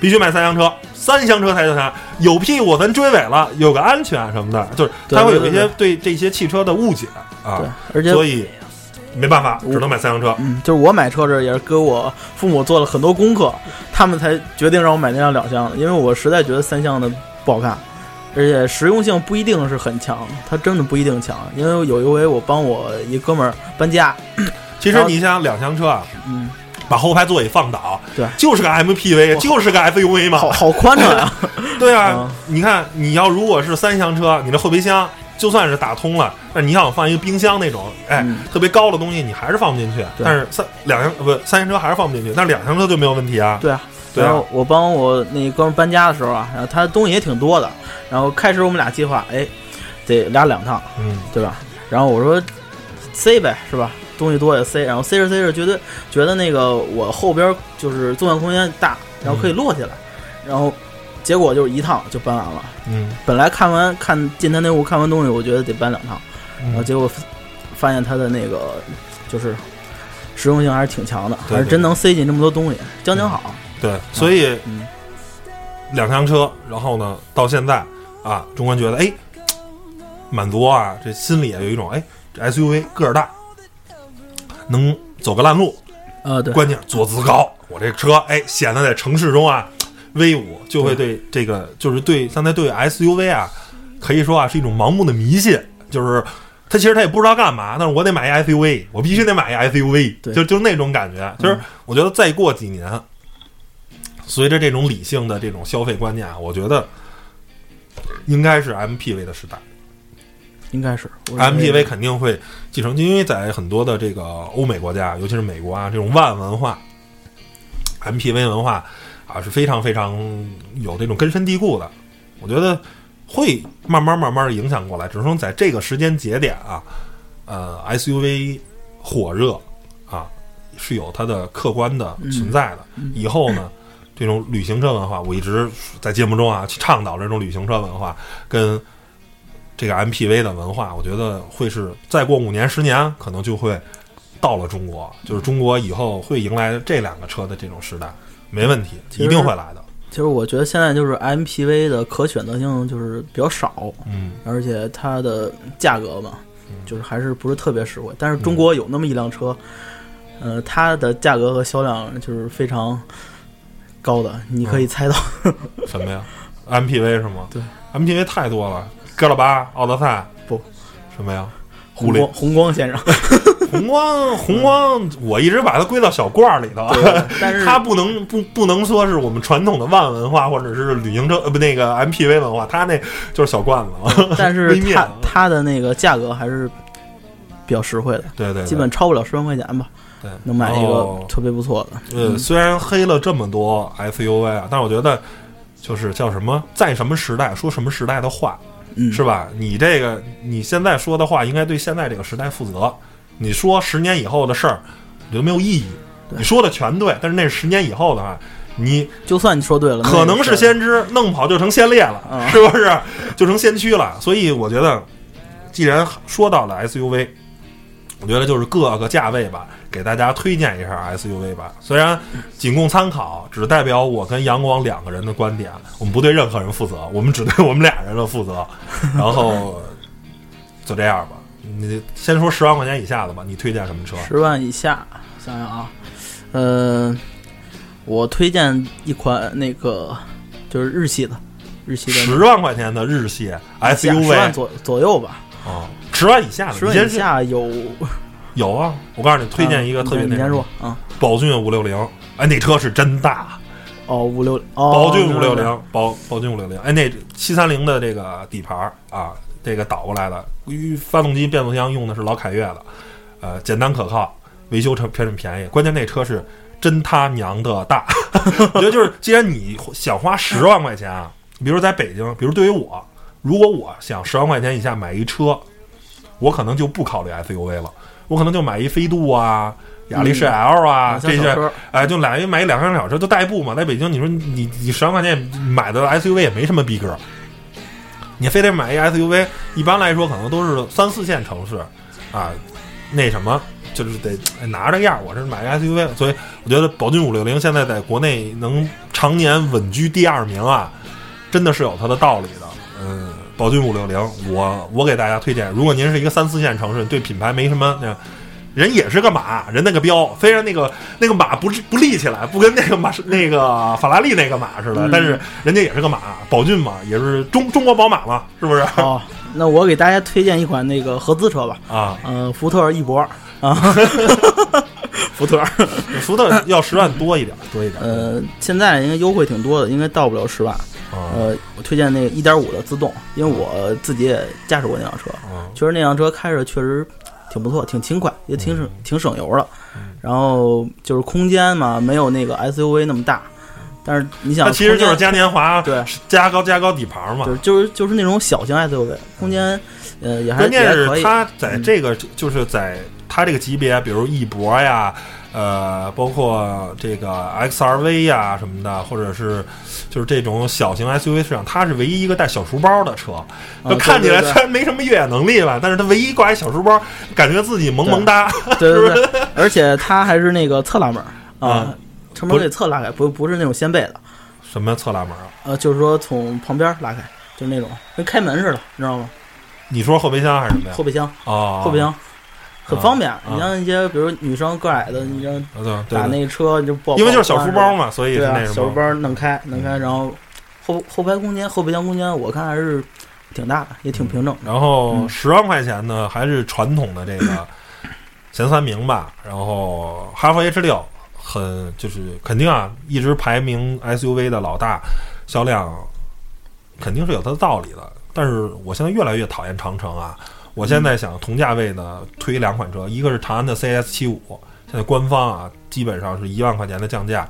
必须买三厢车，三厢车才叫它？有屁股咱追尾了，有个安全什么的，就是对他会有一些对这些汽车的误解啊对，，而且所以没办法，只能买三厢车。嗯，就是我买车这也是跟我父母做了很多功课，他们才决定让我买那辆两厢的，因为我实在觉得三厢的不好看，而且实用性不一定是很强，它真的不一定强。因为有一回我帮我一哥们儿搬家，其实你想两厢车啊，嗯，把后排座椅放倒，对就是个 MPV，就是个 SUV 嘛，好好宽敞呀！对啊嗯，你看，你要如果是三厢车，你的后备箱就算是打通了，但你想放一个冰箱那种，哎，嗯特别高的东西，你还是放不进去。但是三两厢呃不三厢车还是放不进去，但是两厢车就没有问题啊。对啊，对啊然后我帮我那哥们搬家的时候啊，然后他东西也挺多的，然后开始我们俩计划，哎，得俩两趟，嗯，对吧？然后我说塞呗，是吧？东西多也塞，然后塞着塞着，觉得觉得那个我后边就是纵向空间大，然后可以落下来，然后结果就是一趟就搬完了。嗯，本来看完看进他那屋看完东西，我觉得得搬两趟，然后嗯结果发现他的那个就是实用性还是挺强的，对还是真能塞进这么多东西，将将好。对，所以嗯。两厢车，然后呢，到现在啊，中国人觉得哎，满足啊，这心里也有一种哎，这 SUV 个儿大，能走个烂路，呃，对，关键坐姿高，我这车哎显得在城市中啊威武，就会对这个就是对现在对 SUV 啊，可以说啊是一种盲目的迷信，就是他其实他也不知道干嘛，但是我得买一 SUV，我必须得买一 SUV，就就那种感觉。就是我觉得再过几年，随着这种理性的这种消费观念啊，我觉得应该是 MPV 的时代。应该是 MPV 肯定会继承，因为在很多的这个欧美国家，尤其是美国啊，这种万文化，MPV 文化啊是非常非常有这种根深蒂固的。我觉得会慢慢慢慢的影响过来，只是说在这个时间节点啊，呃，SUV 火热啊是有它的客观的存在的。以后呢，这种旅行车文化，我一直在节目中啊去倡导这种旅行车文化跟。这个 MPV 的文化，我觉得会是再过五年、十年，可能就会到了中国，就是中国以后会迎来这两个车的这种时代，没问题，一定会来的。其实我觉得现在就是 MPV 的可选择性就是比较少，嗯，而且它的价格嘛，就是还是不是特别实惠。但是中国有那么一辆车，呃，它的价格和销量就是非常高的，你可以猜到。什么呀？MPV 是吗？对，MPV 太多了，哥老巴、奥德赛不什么呀？狐狸红光红光先生，红光红光，我一直把它归到小罐儿里头。但是 它不能不不能说是我们传统的万文化或者是旅行车呃不那个 MPV 文化，它那就是小罐子。但是 它它的那个价格还是比较实惠的，对对，对基本超不了十万块钱吧，对能买一个哦特别不错的。呃，虽然黑了这么多 SUV 啊，但是我觉得就是叫什么，在什么时代说什么时代的话，嗯，是吧？你这个你现在说的话，应该对现在这个时代负责。你说十年以后的事儿，你都没有意义。你说的全对，但是那是十年以后的话，你就算你说对了，可能是先知，弄不好就成先烈了，啊 是不是？就成先驱了。所以我觉得，既然说到了 SUV，我觉得就是各个价位吧，给大家推荐一下 SUV 吧。虽然仅供参考，只代表我跟阳光两个人的观点，我们不对任何人负责，我们只对我们俩人的负责。然后就这样吧，你先说十万块钱以下的吧，你推荐什么车？十万以下，想想啊，呃，我推荐一款那个就是日系的，日系的十万块钱的日系 SUV 左左右吧，啊，十万以下的，十万以下有 有啊，我告诉你，推荐一个特别那你先说啊，宝骏五六零，哎，那车是真大，哦五六哦，宝骏五六零，宝宝骏五六零，哎，那七三零的这个底盘儿啊，这个倒过来的，与发动机、变速箱用的是老凯越的，呃，简单可靠，维修成便便宜，关键那车是真他娘的大，我觉得就是，既然你想花十万块钱啊，比如在北京，比如对于我，如果我想十万块钱以下买一车，我可能就不考虑 SUV 了，我可能就买一飞度啊。雅力士 L 啊，这些哎，就买一买一两厢小车就代步嘛，在北京你说你你十万块钱买的 SUV 也没什么逼格，你非得买一 SUV，一般来说可能都是三四线城市啊，那什么就是得哎拿着样儿，我这是买个 SUV，所以我觉得宝骏五六零现在在国内能常年稳居第二名啊，真的是有它的道理的。嗯，宝骏五六零，我我给大家推荐，如果您是一个三四线城市，对品牌没什么那。人也是个马，人那个标，虽然那个那个马不是不立起来，不跟那个马那个法拉利那个马似的，嗯但是人家也是个马，宝骏嘛，也是中中国宝马嘛，是不是？哦，那我给大家推荐一款那个合资车吧，啊，呃，福特翼博啊，福特。福特要十万多一点，多一点。呃，现在应该优惠挺多的，应该到不了十万。啊呃，我推荐那个一点五的自动，因为我自己也驾驶过那辆车，啊确实那辆车开着确实挺不错，挺轻快，也挺嗯省挺省油的。然后就是空间嘛，没有那个 SUV 那么大，但是你想，它其实就是嘉年华对，加高加高底盘嘛就。是就是就是那种小型 SUV，空间呃也还关键。是它在这个就是在它这个级别，比如翼博呀，呃，包括这个 XRV 呀什么的，或者是就是这种小型 SUV 市场，它是唯一一个带小书包的车。啊就看起来虽然没什么越野能力吧，但是它唯一挂一小书包，感觉自己萌萌哒。对对对 对，而且它还是那个侧拉门啊嗯，车门可以侧拉开，不不是那种掀背的，什么侧拉门啊？呃，就是说从旁边拉开，就是那种跟开门似的，你知道吗？你说后备箱还是什么呀后？备箱，啊，后备箱很方便啊。你像一些比如女生个矮的，你像打，那个车你就不好，因为就是小书包嘛，所以是对啊。小书包能开能开，然后后后排空间、后备箱空间，我看还是挺大的，也挺平整的。然后嗯十万块钱呢，还是传统的这个 前三名吧。然后哈弗 H 六很就是肯定啊，一直排名 SUV 的老大，销量肯定是有它的道理的。但是我现在越来越讨厌长城啊！我现在想同价位的推两款车，一个是长安的 CS 七五，现在官方啊基本上是一万块钱的降价，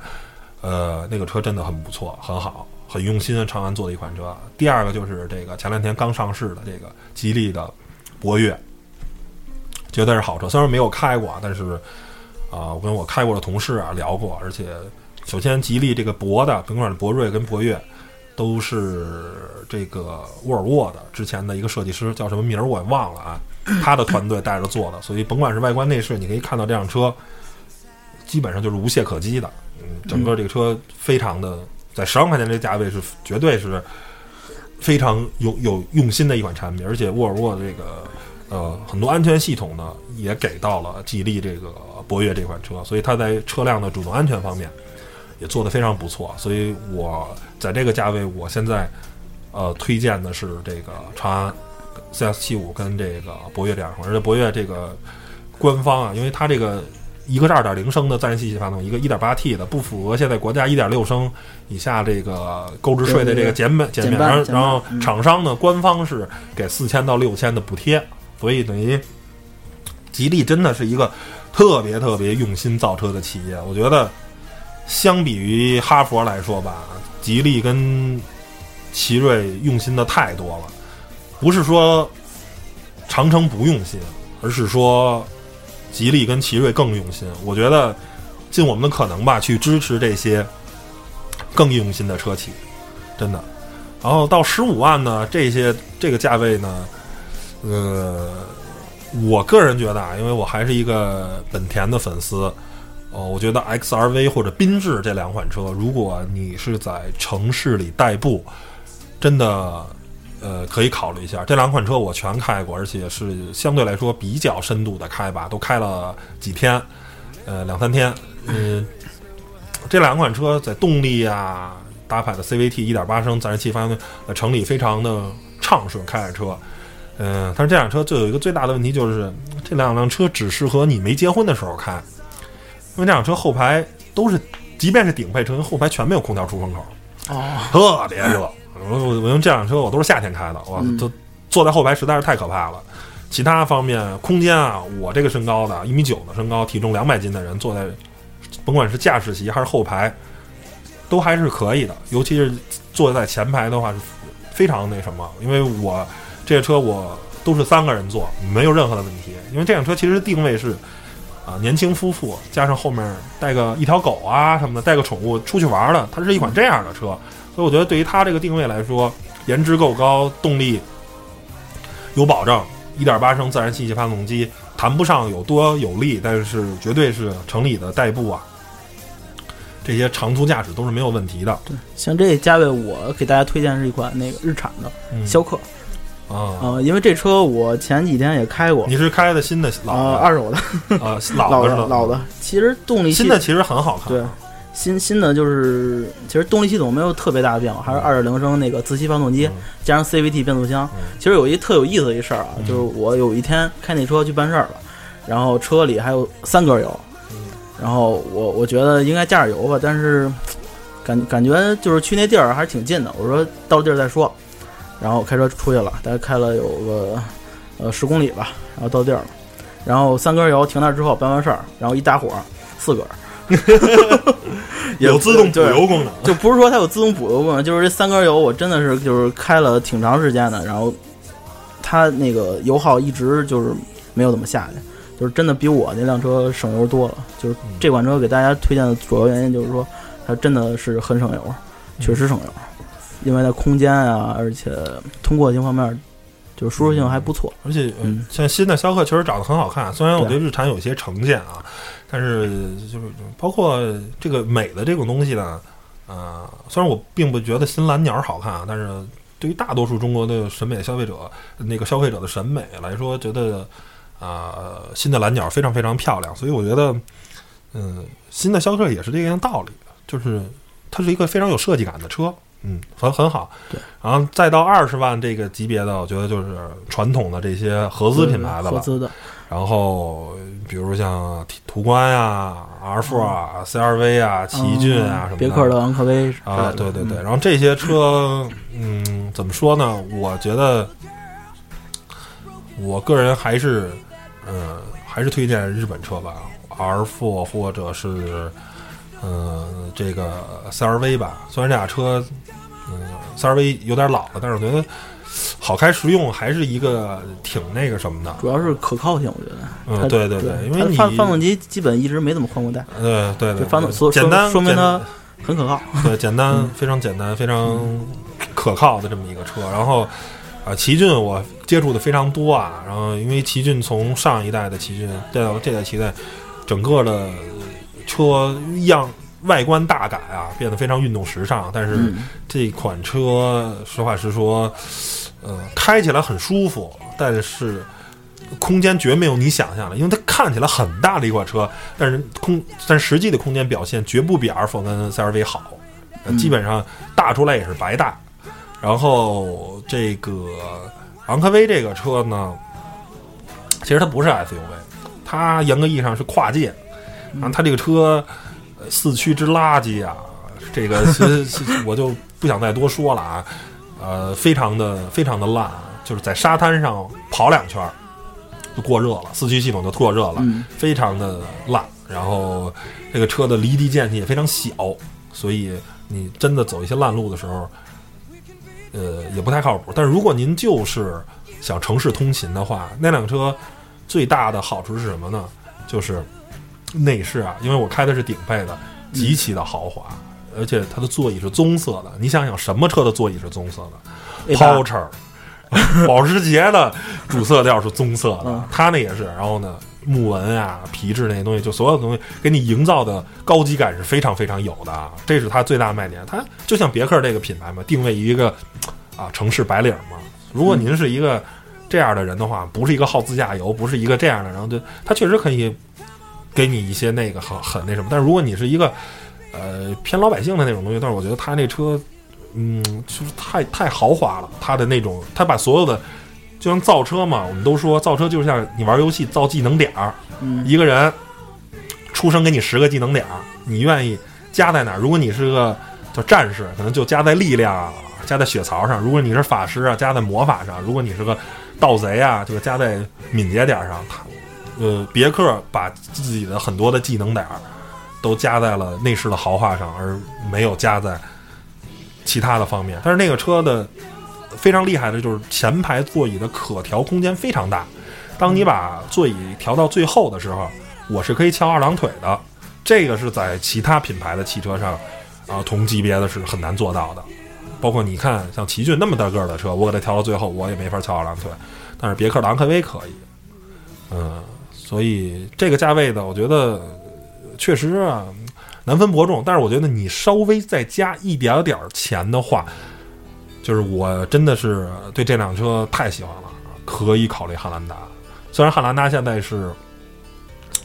呃，那个车真的很不错，很好，很用心，长安做的一款车。第二个就是这个前两天刚上市的这个吉利的博越，绝对是好车。虽然没有开过，但是啊、我跟我开过的同事啊聊过，而且首先吉利这个博的，甭管是博瑞跟博越，都是这个沃尔沃的之前的一个设计师，叫什么名儿我也忘了啊，他的团队带着做的，所以甭管是外观内饰，你可以看到这辆车基本上就是无懈可击的。嗯，整个这个车非常的在十万块钱这个价位是绝对是非常有有用心的一款产品，而且沃尔沃这个呃很多安全系统呢也给到了吉利这个博越这款车，所以它在车辆的主动安全方面也做得非常不错。所以我在这个价位，我现在呃推荐的是这个长安 CS 七五跟这个博越这两款，而且博越这个官方啊，因为它这个一个是二点零升的自然吸气发动机，一个一点八 T 的，不符合现在国家一点六升以下这个购置税的这个减免减免，然后然后嗯厂商呢官方是给四千到六千的补贴，所以等于吉利真的是一个特别特别用心造车的企业。我觉得相比于哈佛来说吧，吉利跟奇瑞用心的太多了，不是说长城不用心，而是说吉利跟奇瑞更用心。我觉得尽我们的可能吧，去支持这些更用心的车企，真的。然后到十五万呢，这些这个价位呢，呃，我个人觉得啊，因为我还是一个本田的粉丝，哦，我觉得 XRV 或者缤智这两款车，如果你是在城市里代步，真的呃可以考虑一下。这两款车我全开过，而且是相对来说比较深度的开吧，都开了几天，呃两三天。嗯、这两款车在动力啊，搭载的 CVT 1.8升自然吸气发动机，在城里非常的畅顺，开着车。嗯、但是这辆车就有一个最大的问题，就是这两辆车只适合你没结婚的时候开，因为这辆车后排都是，即便是顶配车，后排全没有空调出风口，哦，特别热。我我我用这辆车，我都是夏天开的，哇，嗯都坐在后排实在是太可怕了。其他方面，空间啊，我这个身高的，一米九的身高，体重两百斤的人坐在，甭管是驾驶席还是后排，都还是可以的。尤其是坐在前排的话，是非常那什么。因为我这个车我都是三个人坐，没有任何的问题。因为这辆车其实定位是啊年轻夫妇加上后面带个一条狗啊什么的，带个宠物出去玩的，它是一款这样的车。所以我觉得对于它这个定位来说，颜值够高，动力有保障。1.8升自然吸气发动机谈不上有多有力，但是绝对是城里的代步啊，这些长途驾驶都是没有问题的。对像这价位，我给大家推荐是一款那个日产的嗯逍客，啊，呃，因为这车我前几天也开过，你是开的新的老呃，的二手的，啊老老的的老的，其实动力新的其实很好看。对，新新的就是，其实动力系统没有特别大的变化，还是二点零升那个自吸发动机，嗯加上 CVT 变速箱。嗯其实有一特有意思的一事儿啊，嗯就是我有一天开那车去办事儿了，然后车里还有三格油，嗯然后我我觉得应该加点油吧，但是感感觉就是去那地儿还是挺近的。我说到地儿再说，然后开车出去了，大概开了有个呃十公里吧，然后到地儿了。然后三根油停那儿之后办完事儿，然后一打火四根 有自动补油功能。就不是说它有自动补油功能，就是这三根油我真的是就是开了挺长时间的，然后它那个油耗一直就是没有怎么下去，就是真的比我那辆车省油多了。就是这款车给大家推荐的主要原因就是说它真的是很省油，确实省油，因为它空间啊，而且通过性方面就是舒适性还不错。而且，呃嗯像新的逍客确实长得很好看，虽然我对对日产有一些成见啊，但是就是包括这个美的这种东西呢，呃，虽然我并不觉得新蓝鸟好看啊，但是对于大多数中国的审美消费者，那个消费者的审美来说，觉得啊、新的蓝鸟非常非常漂亮，所以我觉得，嗯、新的逍客也是这样道理，就是它是一个非常有设计感的车。嗯，很很好。对，然后再到二十万这个级别的，我觉得就是传统的这些合资品牌的了。合资的，然后比如像途观呀、R4 啊、CRV 啊、奇骏啊什么的，嗯别克的昂科威啊，对对对。然后这些车，嗯，怎么说呢？我觉得，我个人还是，嗯，还是推荐日本车吧，R4 或者是，嗯，这个 CRV 吧。虽然这俩车，嗯，CRV 有点老了，但是我觉得好开实用，还是一个挺那个什么的。主要是可靠性，我觉得。嗯，对对对，因为发发动机基本一直没怎么换过代，呃，对对这发动简单说明它很可靠。对，简单，嗯非常简单，非常可靠的这么一个车。然后，啊，奇骏我接触的非常多啊。然后，因为奇骏从上一代的奇骏再到这代奇骏，整个的车样外观大改啊，变得非常运动时尚。但是嗯这款车，实话实说，呃，开起来很舒服，但是。空间绝没有你想象的，因为它看起来很大的一款车，但是空但实际的空间表现绝不比 R4 跟 CRV 好，基本上大出来也是白大。然后这个昂科威这个车呢，其实它不是 SUV，它严格意义上是跨界。然后它这个车呃四驱之垃圾啊，这个 其实我就不想再多说了啊，呃，非常的非常的烂，就是在沙滩上跑两圈儿就过热了，四驱系统就过热了。嗯，非常的烂，然后这个车的离地间隙也非常小，所以你真的走一些烂路的时候，呃，也不太靠谱。但是如果您就是想城市通勤的话，那辆车最大的好处是什么呢？就是内饰啊，因为我开的是顶配的，极其的豪华，而且它的座椅是棕色的。你想想，什么车的座椅是棕色的 A8？Porsche。保时捷的主色调是棕色的嗯，它那也是。然后呢，木纹啊、皮质那些东西，就所有的东西给你营造的高级感是非常非常有的啊。这是它最大的卖点。它就像别克这个品牌嘛，定位于一个啊城市白领嘛。如果您是一个这样的人的话，不是一个好自驾游，不是一个这样的，然后就它确实可以给你一些那个很很那什么。但是如果你是一个呃偏老百姓的那种东西，但是我觉得他那车。嗯，就是太太豪华了，他的那种，他把所有的，就像造车嘛，我们都说造车就像你玩游戏造技能点儿，嗯一个人出生给你十个技能点儿，你愿意加在哪儿？如果你是个叫战士，可能就加在力量啊，加在血槽上；如果你是法师啊，加在魔法上；如果你是个盗贼啊，就加在敏捷点儿上。它呃，别克把自己的很多的技能点儿都加在了内饰的豪华上，而没有加在其他的方面。但是那个车的非常厉害的就是前排座椅的可调空间非常大。当你把座椅调到最后的时候，我是可以翘二郎腿的。这个是在其他品牌的汽车上啊、同级别的是很难做到的。包括你看，像奇骏那么大个儿的车，我给它调到最后，我也没法翘二郎腿。但是别克的昂科威可以，嗯，所以这个价位的，我觉得确实啊难分伯仲。但是我觉得你稍微再加一点点儿钱的话，就是我真的是对这辆车太喜欢了，可以考虑汉兰达。虽然汉兰达现在是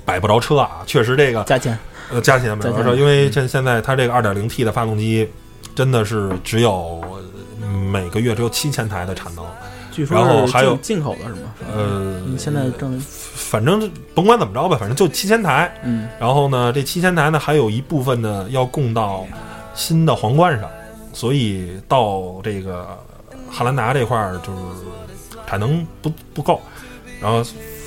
摆不着车啊，确实这个加钱，呃，加起来没有说，加起来因为现现在它这个 2.0T 的发动机真的是只有嗯每个月只有七千台的产能，据说然后还有进进口的是吗？呃，你现在正反正甭管怎么着吧，反正就七千台。嗯然后呢，这七千台呢，还有一部分呢要供到新的皇冠上，所以到这个汉兰达这块儿就是产能不不够。然后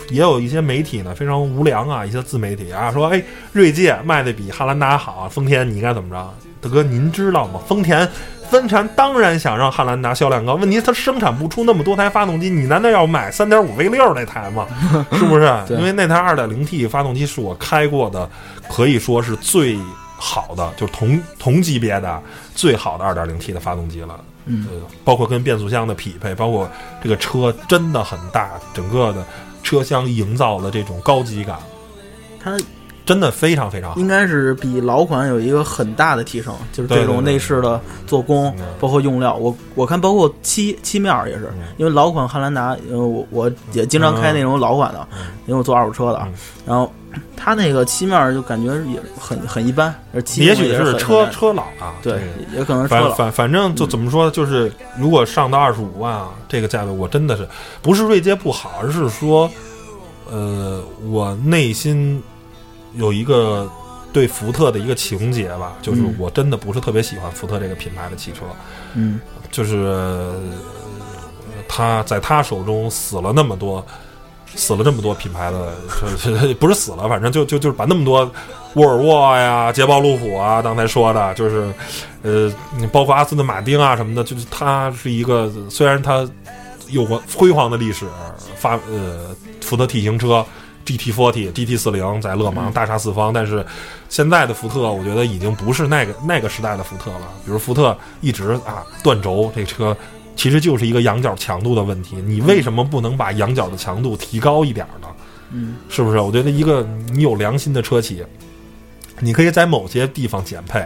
也有一些媒体呢非常无良啊，一些自媒体啊说，哎，锐界卖的比汉兰达好，丰田你应该怎么着？大哥，您知道吗？丰田。丰田当然想让汉兰达销量高，问题它生产不出那么多台发动机，你难道要买三点五 V 六那台吗？是不是？因为那台二点零 T 发动机是我开过的，可以说是最好的，就是同同级别的最好的二点零 T 的发动机了。嗯呃，包括跟变速箱的匹配，包括这个车真的很大，整个的车厢营造的这种高级感，它真的非常非常好。应该是比老款有一个很大的提升，就是这种内饰的做工嗯，包括用料。我我看包括漆漆面儿也是嗯，因为老款汉兰达，因为我我也经常开那种老款的，嗯因为我做二手车的嗯，然后它那个漆面儿就感觉也很很一般，也许也是车车老啊，对，也可能是车老。反反反正就怎么说，就是如果上到二十五万啊，这个价位我真的是不是锐界不好，而是说，呃，我内心有一个对福特的一个情节吧，就是嗯我真的不是特别喜欢福特这个品牌的汽车，嗯就是、呃他在他手中死了那么多。死了这么多品牌的，不是死了，反正就就就是把那么多沃尔沃呀、捷豹路虎啊，刚才说的，就是，呃，包括阿斯顿马丁啊什么的，就是它是一个虽然它有过辉煌的历史，发呃福特 T 型车 GT40、GT 四零在勒芒大杀四方，但是现在的福特，我觉得已经不是那个那个时代的福特了。比如福特一直啊断轴，这车其实就是一个仰角强度的问题，你为什么不能把仰角的强度提高一点呢？嗯是不是？我觉得一个你有良心的车企，你可以在某些地方减配，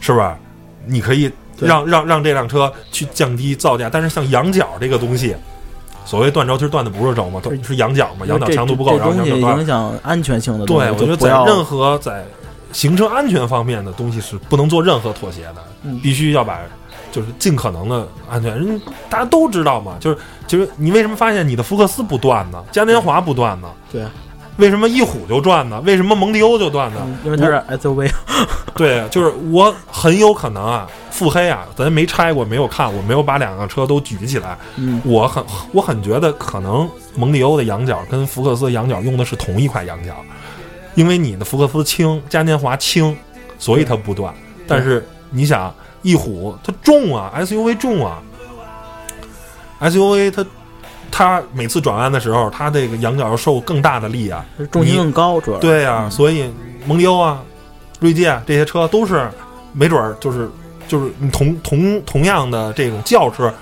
是不是？你可以让让让这辆车去降低造价，但是像仰角这个东西，所谓断轴，其实断的不是轴嘛，都是仰角嘛，仰角强度不够，然后影响安全性的对，我觉得在任何在行车安全方面的东西是不能做任何妥协的，嗯必须要把就是尽可能的安全。人大家都知道嘛，就是就是你为什么发现你的福克斯不断呢？嘉年华不断呢？对，为什么翼虎就转呢？为什么蒙迪欧就断呢？嗯因为它是 SUV，对，就是我很有可能啊，腹黑啊，咱没拆过，没有看，我没有把两个车都举起来，嗯我很我很觉得可能蒙迪欧的羊角跟福克斯的仰角用的是同一块羊角，因为你的福克斯轻，嘉年华轻，所以它不断。但是你想，翼虎它重啊，SUV 重啊，SUV 它它每次转弯的时候，它这个仰角要受更大的力啊。重心更高，主要对呀、嗯所以蒙迪欧啊、锐界啊这些车都是没准儿就是就是你同同同样的这种轿车，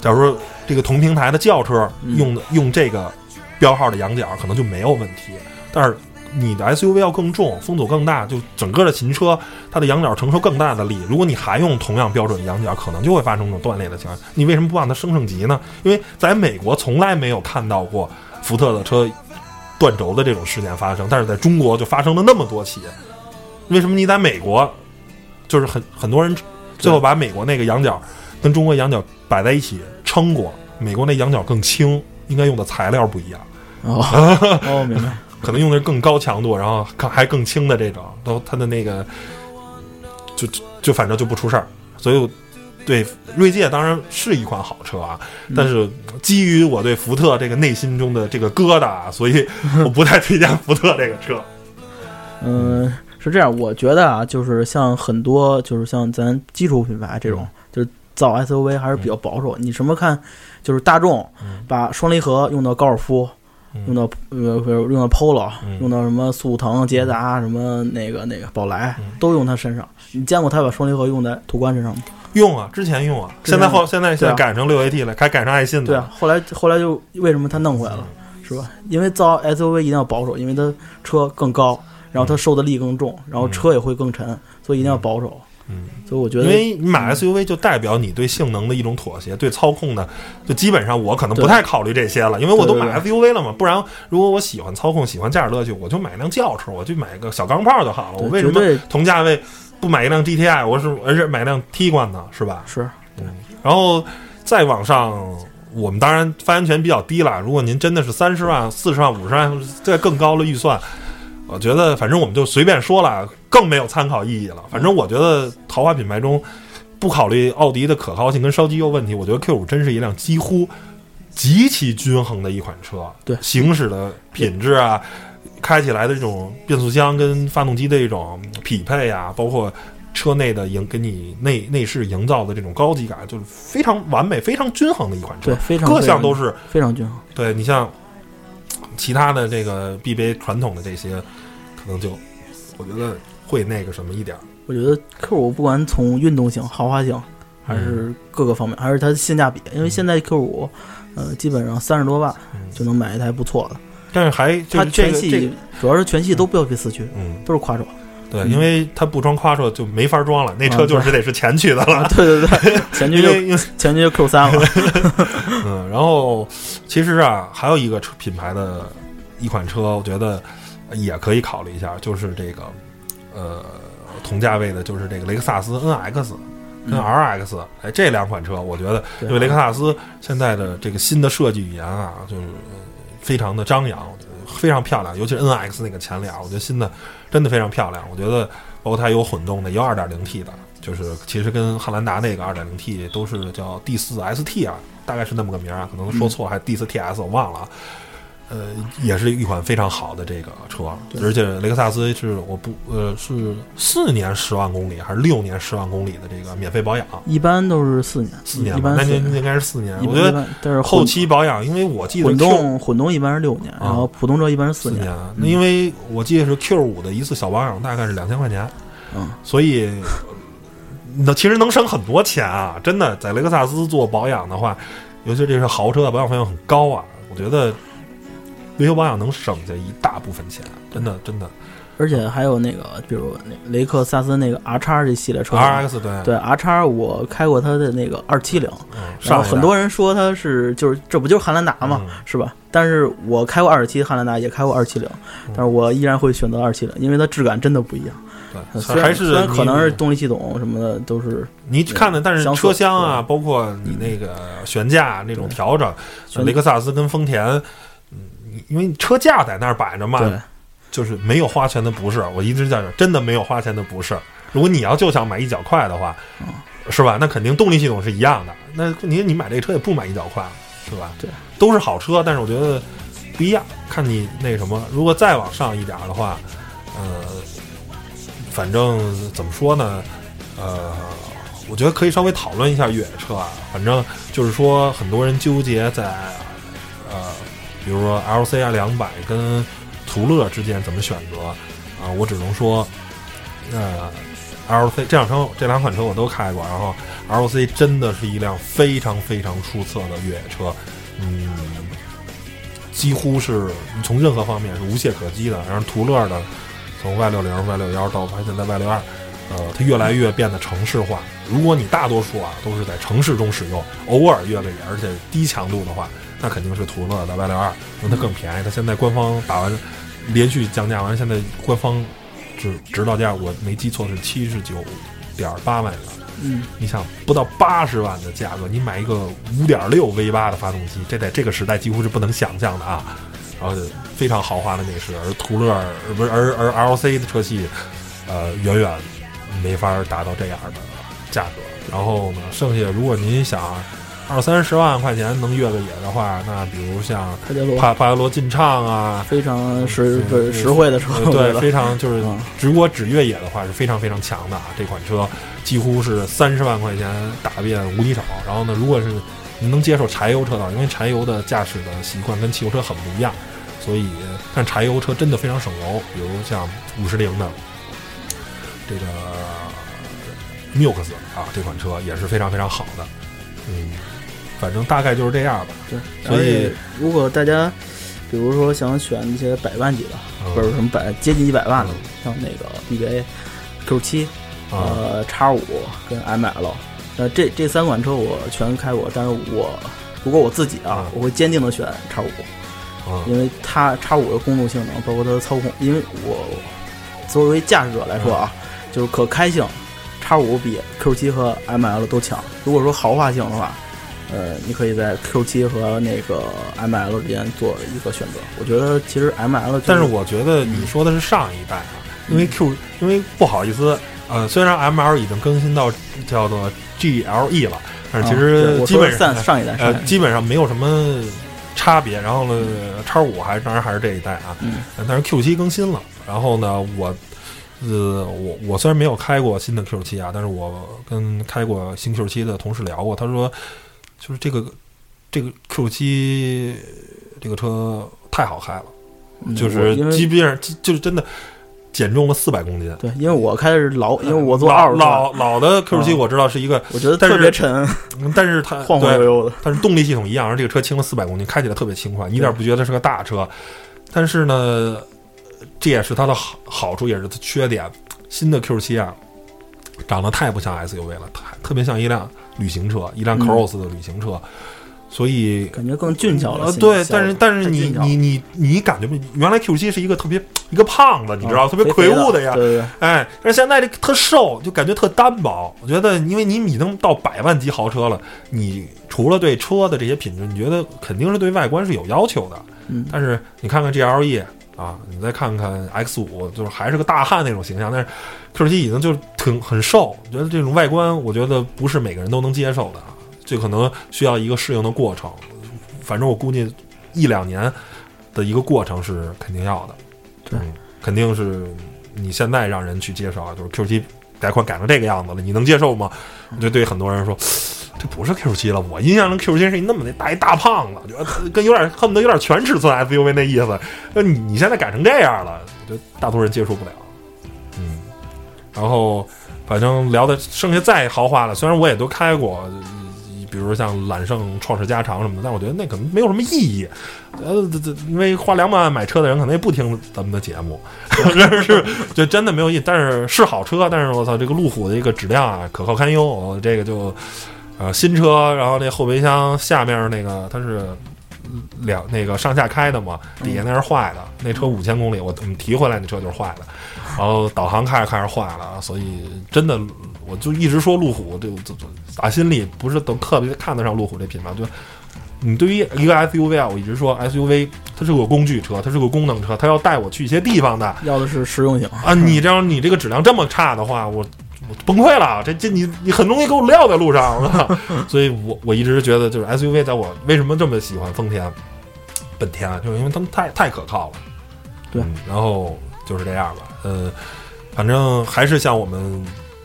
假如说这个同平台的轿车嗯用的、用这个标号的仰角可能就没有问题，但是你的 SUV 要更重，风阻更大，就整个的秦车它的仰角承受更大的力。如果你还用同样标准的仰角，可能就会发生这种断裂的情况。你为什么不让它升升级呢？因为在美国从来没有看到过福特的车断轴的这种事件发生，但是在中国就发生了那么多起。为什么你在美国，就是很很多人最后把美国那个仰角跟中国仰角摆在一起称过，美国那仰角更轻，应该用的材料不一样，哦 哦，明白。可能用的是更高强度，然后更还更轻的这种，都它的那个就就就反正就不出事儿。所以对锐界当然是一款好车啊，但是基于我对福特这个内心中的这个疙瘩啊，所以 我不太推荐福特这个车。嗯，是这样，我觉得啊，就是像很多，就是像咱基础品牌这种，就是造 SUV 还是比较保守。你什么看，就是大众嗯把双离合用到高尔夫，嗯用到呃不是用到 Polo，、嗯用到什么速腾、捷达，什么那个那个宝来，嗯都用它身上。你见过他把双离合用在途观身上吗？用啊，之前用啊，现在后现在现在改成六 AT 了，还改成爱信的。对啊，后来后来就为什么他弄回来了，嗯是吧？因为造 SUV 一定要保守，因为它车更高，然后它受的力更重，然后车也会更沉，所以一定要保守。嗯，所以我觉得，因为你买 SUV 就代表你对性能的一种妥协，对操控呢，就基本上我可能不太考虑这些了，因为我都买 SUV 了嘛。不然，如果我喜欢操控、喜欢驾驶乐趣，我就买辆轿车，我就买个小钢炮就好了。我为什么同价位不买一辆 GTI，我是而是买辆 T 冠呢？是吧？是嗯然后再往上，我们当然发言权比较低了。如果您真的是三十万、四十万、五十万这更高的预算，我觉得反正我们就随便说了，更没有参考意义了。反正我觉得豪华品牌中，不考虑奥迪的可靠性跟烧机油问题，我觉得 Q 五真是一辆几乎极其均衡的一款车。对行驶的品质啊，开起来的这种变速箱跟发动机的一种匹配啊，包括车内的营给你内内饰营造的这种高级感，就是非常完美、非常均衡的一款车对，，非常各项都是非常均衡。对你像其他的这个 BBA 传统的这些，可能就我觉得会那个什么一点儿。我觉得 Q 五不管从运动性、豪华性，还是各个方面，还是它的性价比，因为现在 Q 五，呃，基本上三十多万嗯就能买一台不错的。但是还它全系、个这个主要是全系都标配四驱，嗯，都是夸手。对，嗯因为它不装夸车就没法装了，那车啊就是得是前驱的啊了，，对对对，前驱就前驱就 Q 三了。嗯，然后其实啊，还有一个车品牌的一款车，我觉得也可以考虑一下，就是这个呃同价位的，就是这个雷克萨斯 NX 跟嗯 RX，、哎，这两款车，我觉得因为雷克萨斯现在的这个新的设计语言啊，就是呃非常的张扬，非常漂亮，尤其是 NX 那个前脸，我觉得新的真的非常漂亮。我觉得包括它有混动的，也有 2.0T 的，就是其实跟汉兰达那个 2.0T 都是叫 D4 ST 啊，大概是那么个名儿啊，可能说错了，还是 D4 TS 我忘了啊。呃，也是一款非常好的这个车，而且雷克萨斯是我不呃是四年十万公里还是六年十万公里的这个免费保养，一般都是四年，四年吧，一般。那就应该是四年。我觉得但是后期保养，因为我记得混动混动一般是六年，然后普通车一般是四四年。那因为我记得是 Q 五的一次小保养大概是两千块钱，嗯，所以 那其实能省很多钱啊！真的，在雷克萨斯做保养的话，尤其这是豪车，保养费用很高啊。我觉得维修保养能省下一大部分钱，真的真的。而且还有那个，比如那雷克萨斯那个 R 叉这系列车 R X 对。对 R 叉，我开过它的那个二七零，嗯，然上一代。后很多人说它是就是这不就是汉兰达嘛，嗯。是吧？但是我开过二十七汉兰达，也开过二七零，嗯。但是我依然会选择二七零，因为它质感真的不一样。对，呃虽然还是虽然可能是动力系统什么的都是你看的，但是车厢啊，包括你那个悬架那种调整，悬雷克萨斯跟丰田，嗯，你因为你车架在那儿摆着嘛，就是没有花钱的不是，我一直在这，真的没有花钱的不是。如果你要就想买一脚快的话，嗯是吧？那肯定动力系统是一样的。那你你买这个车也不买一脚快，是吧？对，都是好车，但是我觉得不一样。看你那什么，如果再往上一点儿的话，呃，反正怎么说呢？呃，我觉得可以稍微讨论一下越野车啊。反正就是说，很多人纠结在呃，比如说 LC 啊两百跟途乐之间怎么选择啊、我只能说，呃，LC 这两车这两款车我都开过，然后 LC 真的是一辆非常非常出色的越野车，嗯，几乎是从任何方面是无懈可击的。然后途乐的从 Y 六零、Y 六幺到现在 Y 六二，呃，它越来越变得城市化。如果你大多数啊都是在城市中使用，偶尔越野而且低强度的话，那肯定是途乐的 Y 六二，因为它更便宜。它现在官方打完连续降价完，现在官方指指导价我没记错是七十九点八万元。嗯，你想不到八十万的价格，你买一个五点六 V 八的发动机，这在这个时代几乎是不能想象的啊！然后非常豪华的内饰，而途乐不是而而 LC 的车系，呃，远远没法达到这样的价格。然后呢，剩下如果您想二三十万块钱能越个野的话，那比如像帕杰罗帕帕杰罗劲畅啊，非常实对实惠的车，呃对，非常就是嗯，如果只越野的话是非常非常强的啊！这款车几乎是三十万块钱打遍无敌手。然后呢，如果是您能接受柴油车道，因为柴油的驾驶的习惯跟汽油车很不一样，所以但柴油车真的非常省油。比如像五十铃的这个 Mux 啊，这款车也是非常非常好的。嗯，反正大概就是这样吧。对，所以如果大家比如说想选一些百万级的，嗯。或者什么百接近一百万的嗯，像那个 BBA、Q 七、啊，呃叉五跟 ML，呃这这三款车我全开过，但是我如果我自己啊嗯，我会坚定的选叉五，嗯。因为它叉五的公路性能，包括它的操控，因为我作为驾驶者来说啊，就是可开性，叉五比 Q 七和 ML 都强。如果说豪华性的话，呃，你可以在 Q 7和那个 ML 之间做一个选择。我觉得其实 ML，就但是我觉得你说的是上一代啊，因为 Q，因为不好意思，呃，虽然 ML 已经更新到叫做 GLE 了，但是其实基本上上上一代，上呃基本上没有什么差别。然后呢，叉五还当然还是这一代啊，但是 Q 7更新了。然后呢，我呃我我虽然没有开过新的 Q 7啊，但是我跟开过新 Q 7的同事聊过，他说就是这个这个 Q 七这个车太好开了。嗯就是我因为基本上就是真的减重了四百公斤。对，因为我开的是老，因为我做老二，老老的 Q 7嗯我知道是一个，我觉得特别沉，嗯但是它 晃晃悠，悠的。但是动力系统一样，而这个车轻了四百公斤，开起来特别轻快，你一点不觉得是个大车。但是呢，这也是它的好好处，也是它缺点。新的 Q 七啊，长得太不像 SUV 了，太特别像一辆旅行车，一辆嗯 Cross 的旅行车，所以感觉更俊俏了。对，但是但是你你你你感觉不？原来 Q 7是一个特别一个胖子，你知道，特别魁梧的呀，对哎，但是现在这个特瘦，就感觉特单薄。我觉得，因为你已经到百万级豪车了，你除了对车的这些品质，你觉得肯定是对外观是有要求的。嗯，但是你看看 GLE 啊，你再看看 X 五，就是还是个大汉那种形象，但是 Q 七已经就是挺很瘦。觉得这种外观，我觉得不是每个人都能接受的，这可能需要一个适应的过程。反正我估计一两年的一个过程是肯定要的。对嗯，肯定是你现在让人去接受啊，就是 Q 七改款改成这个样子了，你能接受吗？我觉得对很多人说，这不是 Q 7了。我印象中 Q 7是一那么那大一大胖子，就跟有点恨不得有点全尺寸 SUV 那意思。那你现在改成这样了，就大多数人接受不了。嗯，然后反正聊的剩下再豪华了，虽然我也都开过。比如像揽胜创世加长什么的，但我觉得那可能没有什么意义。呃，这这因为花两百万买车的人可能也不听咱们的节目，但是就真的没有意义。但是是好车，但是我操，这个路虎的一个质量啊，可靠堪忧。我这个就呃新车，然后那后备箱下面那个它是两那个上下开的嘛，底下那是坏的，那车五千公里，我我们提回来那车就是坏的，然后导航开着开着坏了，所以真的我就一直说路虎这这这打心里不是都特别看得上路虎这品牌，就你对于一个 SUV 啊，我一直说 SUV 它是个工具车，它是个功能车，它要带我去一些地方的要的是实用性。啊。你这样你这个质量这么差的话，我我崩溃了。这这你你很容易给我撂在路上，了。所以我我一直觉得就是 SUV 在我为什么这么喜欢丰田、本田，就是因为他们太太可靠了。对嗯然后就是这样吧。呃，反正还是像我们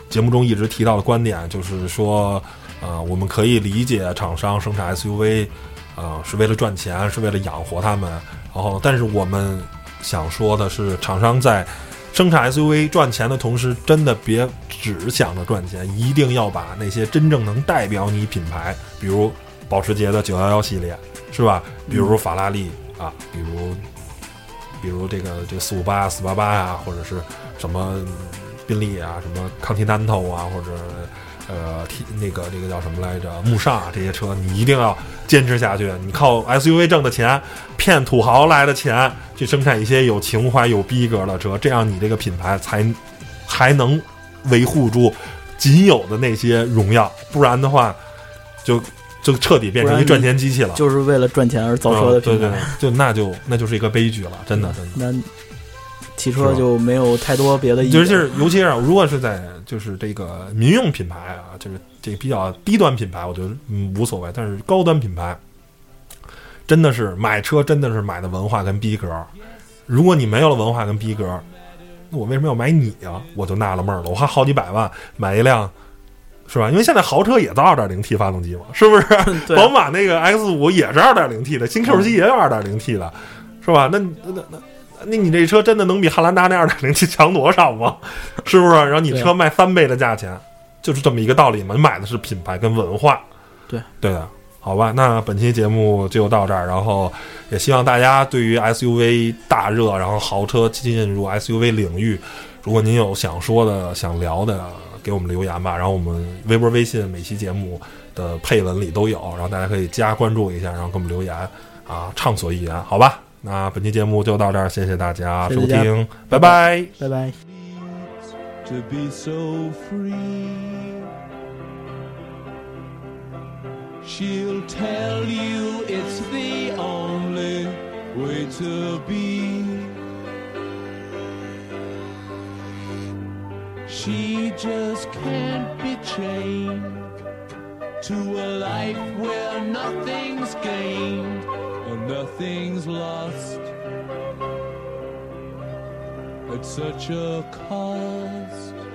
节目中一直提到的观点，就是说，呃，我们可以理解厂商生产 SUV，呃，是为了赚钱，是为了养活他们。然后，但是我们想说的是，厂商在生产 SUV 赚钱的同时，真的别只想着赚钱，一定要把那些真正能代表你品牌，比如保时捷的911系列，是吧？比如法拉利啊，比如比如这个这个四五八、四八八呀，或者是什么宾利啊，什么康提丹头啊，或者呃 T 那个那个叫什么来着，慕尚啊这些车，你一定要坚持下去。你靠 SUV 挣的钱，骗土豪来的钱，去生产一些有情怀、有逼格的车，这样你这个品牌才还能维护住仅有的那些荣耀，不然的话，就就彻底变成一赚钱机器了。就是为了赚钱而造车的嗯对对，，就那就那就是一个悲剧了，真的真的。那汽车就没有太多别的意义了。就是尤其是如果是在就是这个民用品牌啊，就是这个比较低端品牌，我觉得嗯无所谓。但是高端品牌，真的是买车真的是买的文化跟逼格。如果你没有了文化跟逼格，那我为什么要买你啊、我就纳了闷儿了。我花好几百万买一辆，是吧？因为现在豪车也造 2.0T 发动机嘛，是不是？对宝马那个 X 五也是二点零 T 的，新 Q 七也有二点零 T 的，是吧？那那那那那你这车真的能比汉兰达那 2.0T 强多少吗？是不是？然后你车卖三倍的价钱，就是这么一个道理嘛。你买的是品牌跟文化，对对的。好吧，那本期节目就到这儿，然后也希望大家对于 SUV 大热，然后豪车进入 SUV 领域，如果您有想说的、想聊的，给我们留言吧。然后我们微博、微信每期节目的配文里都有，然后大家可以加关注一下，然后给我们留言啊，畅所欲言，好吧？那本期节目就到这儿，谢谢大家收谢谢大家听，拜拜。拜拜。 to be so free. She'll tell you it's the only way to be. She just can't be chained to a life where nothing's gained and nothing's lost at such a cost.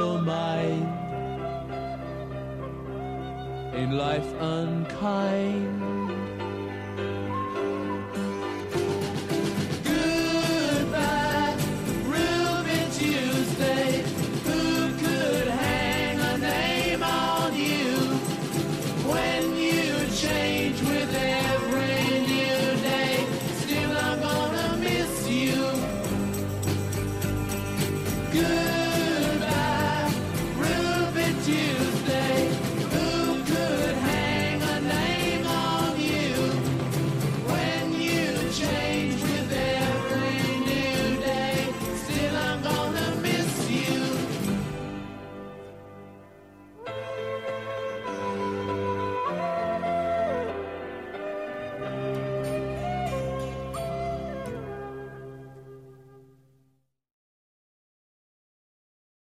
life unkind.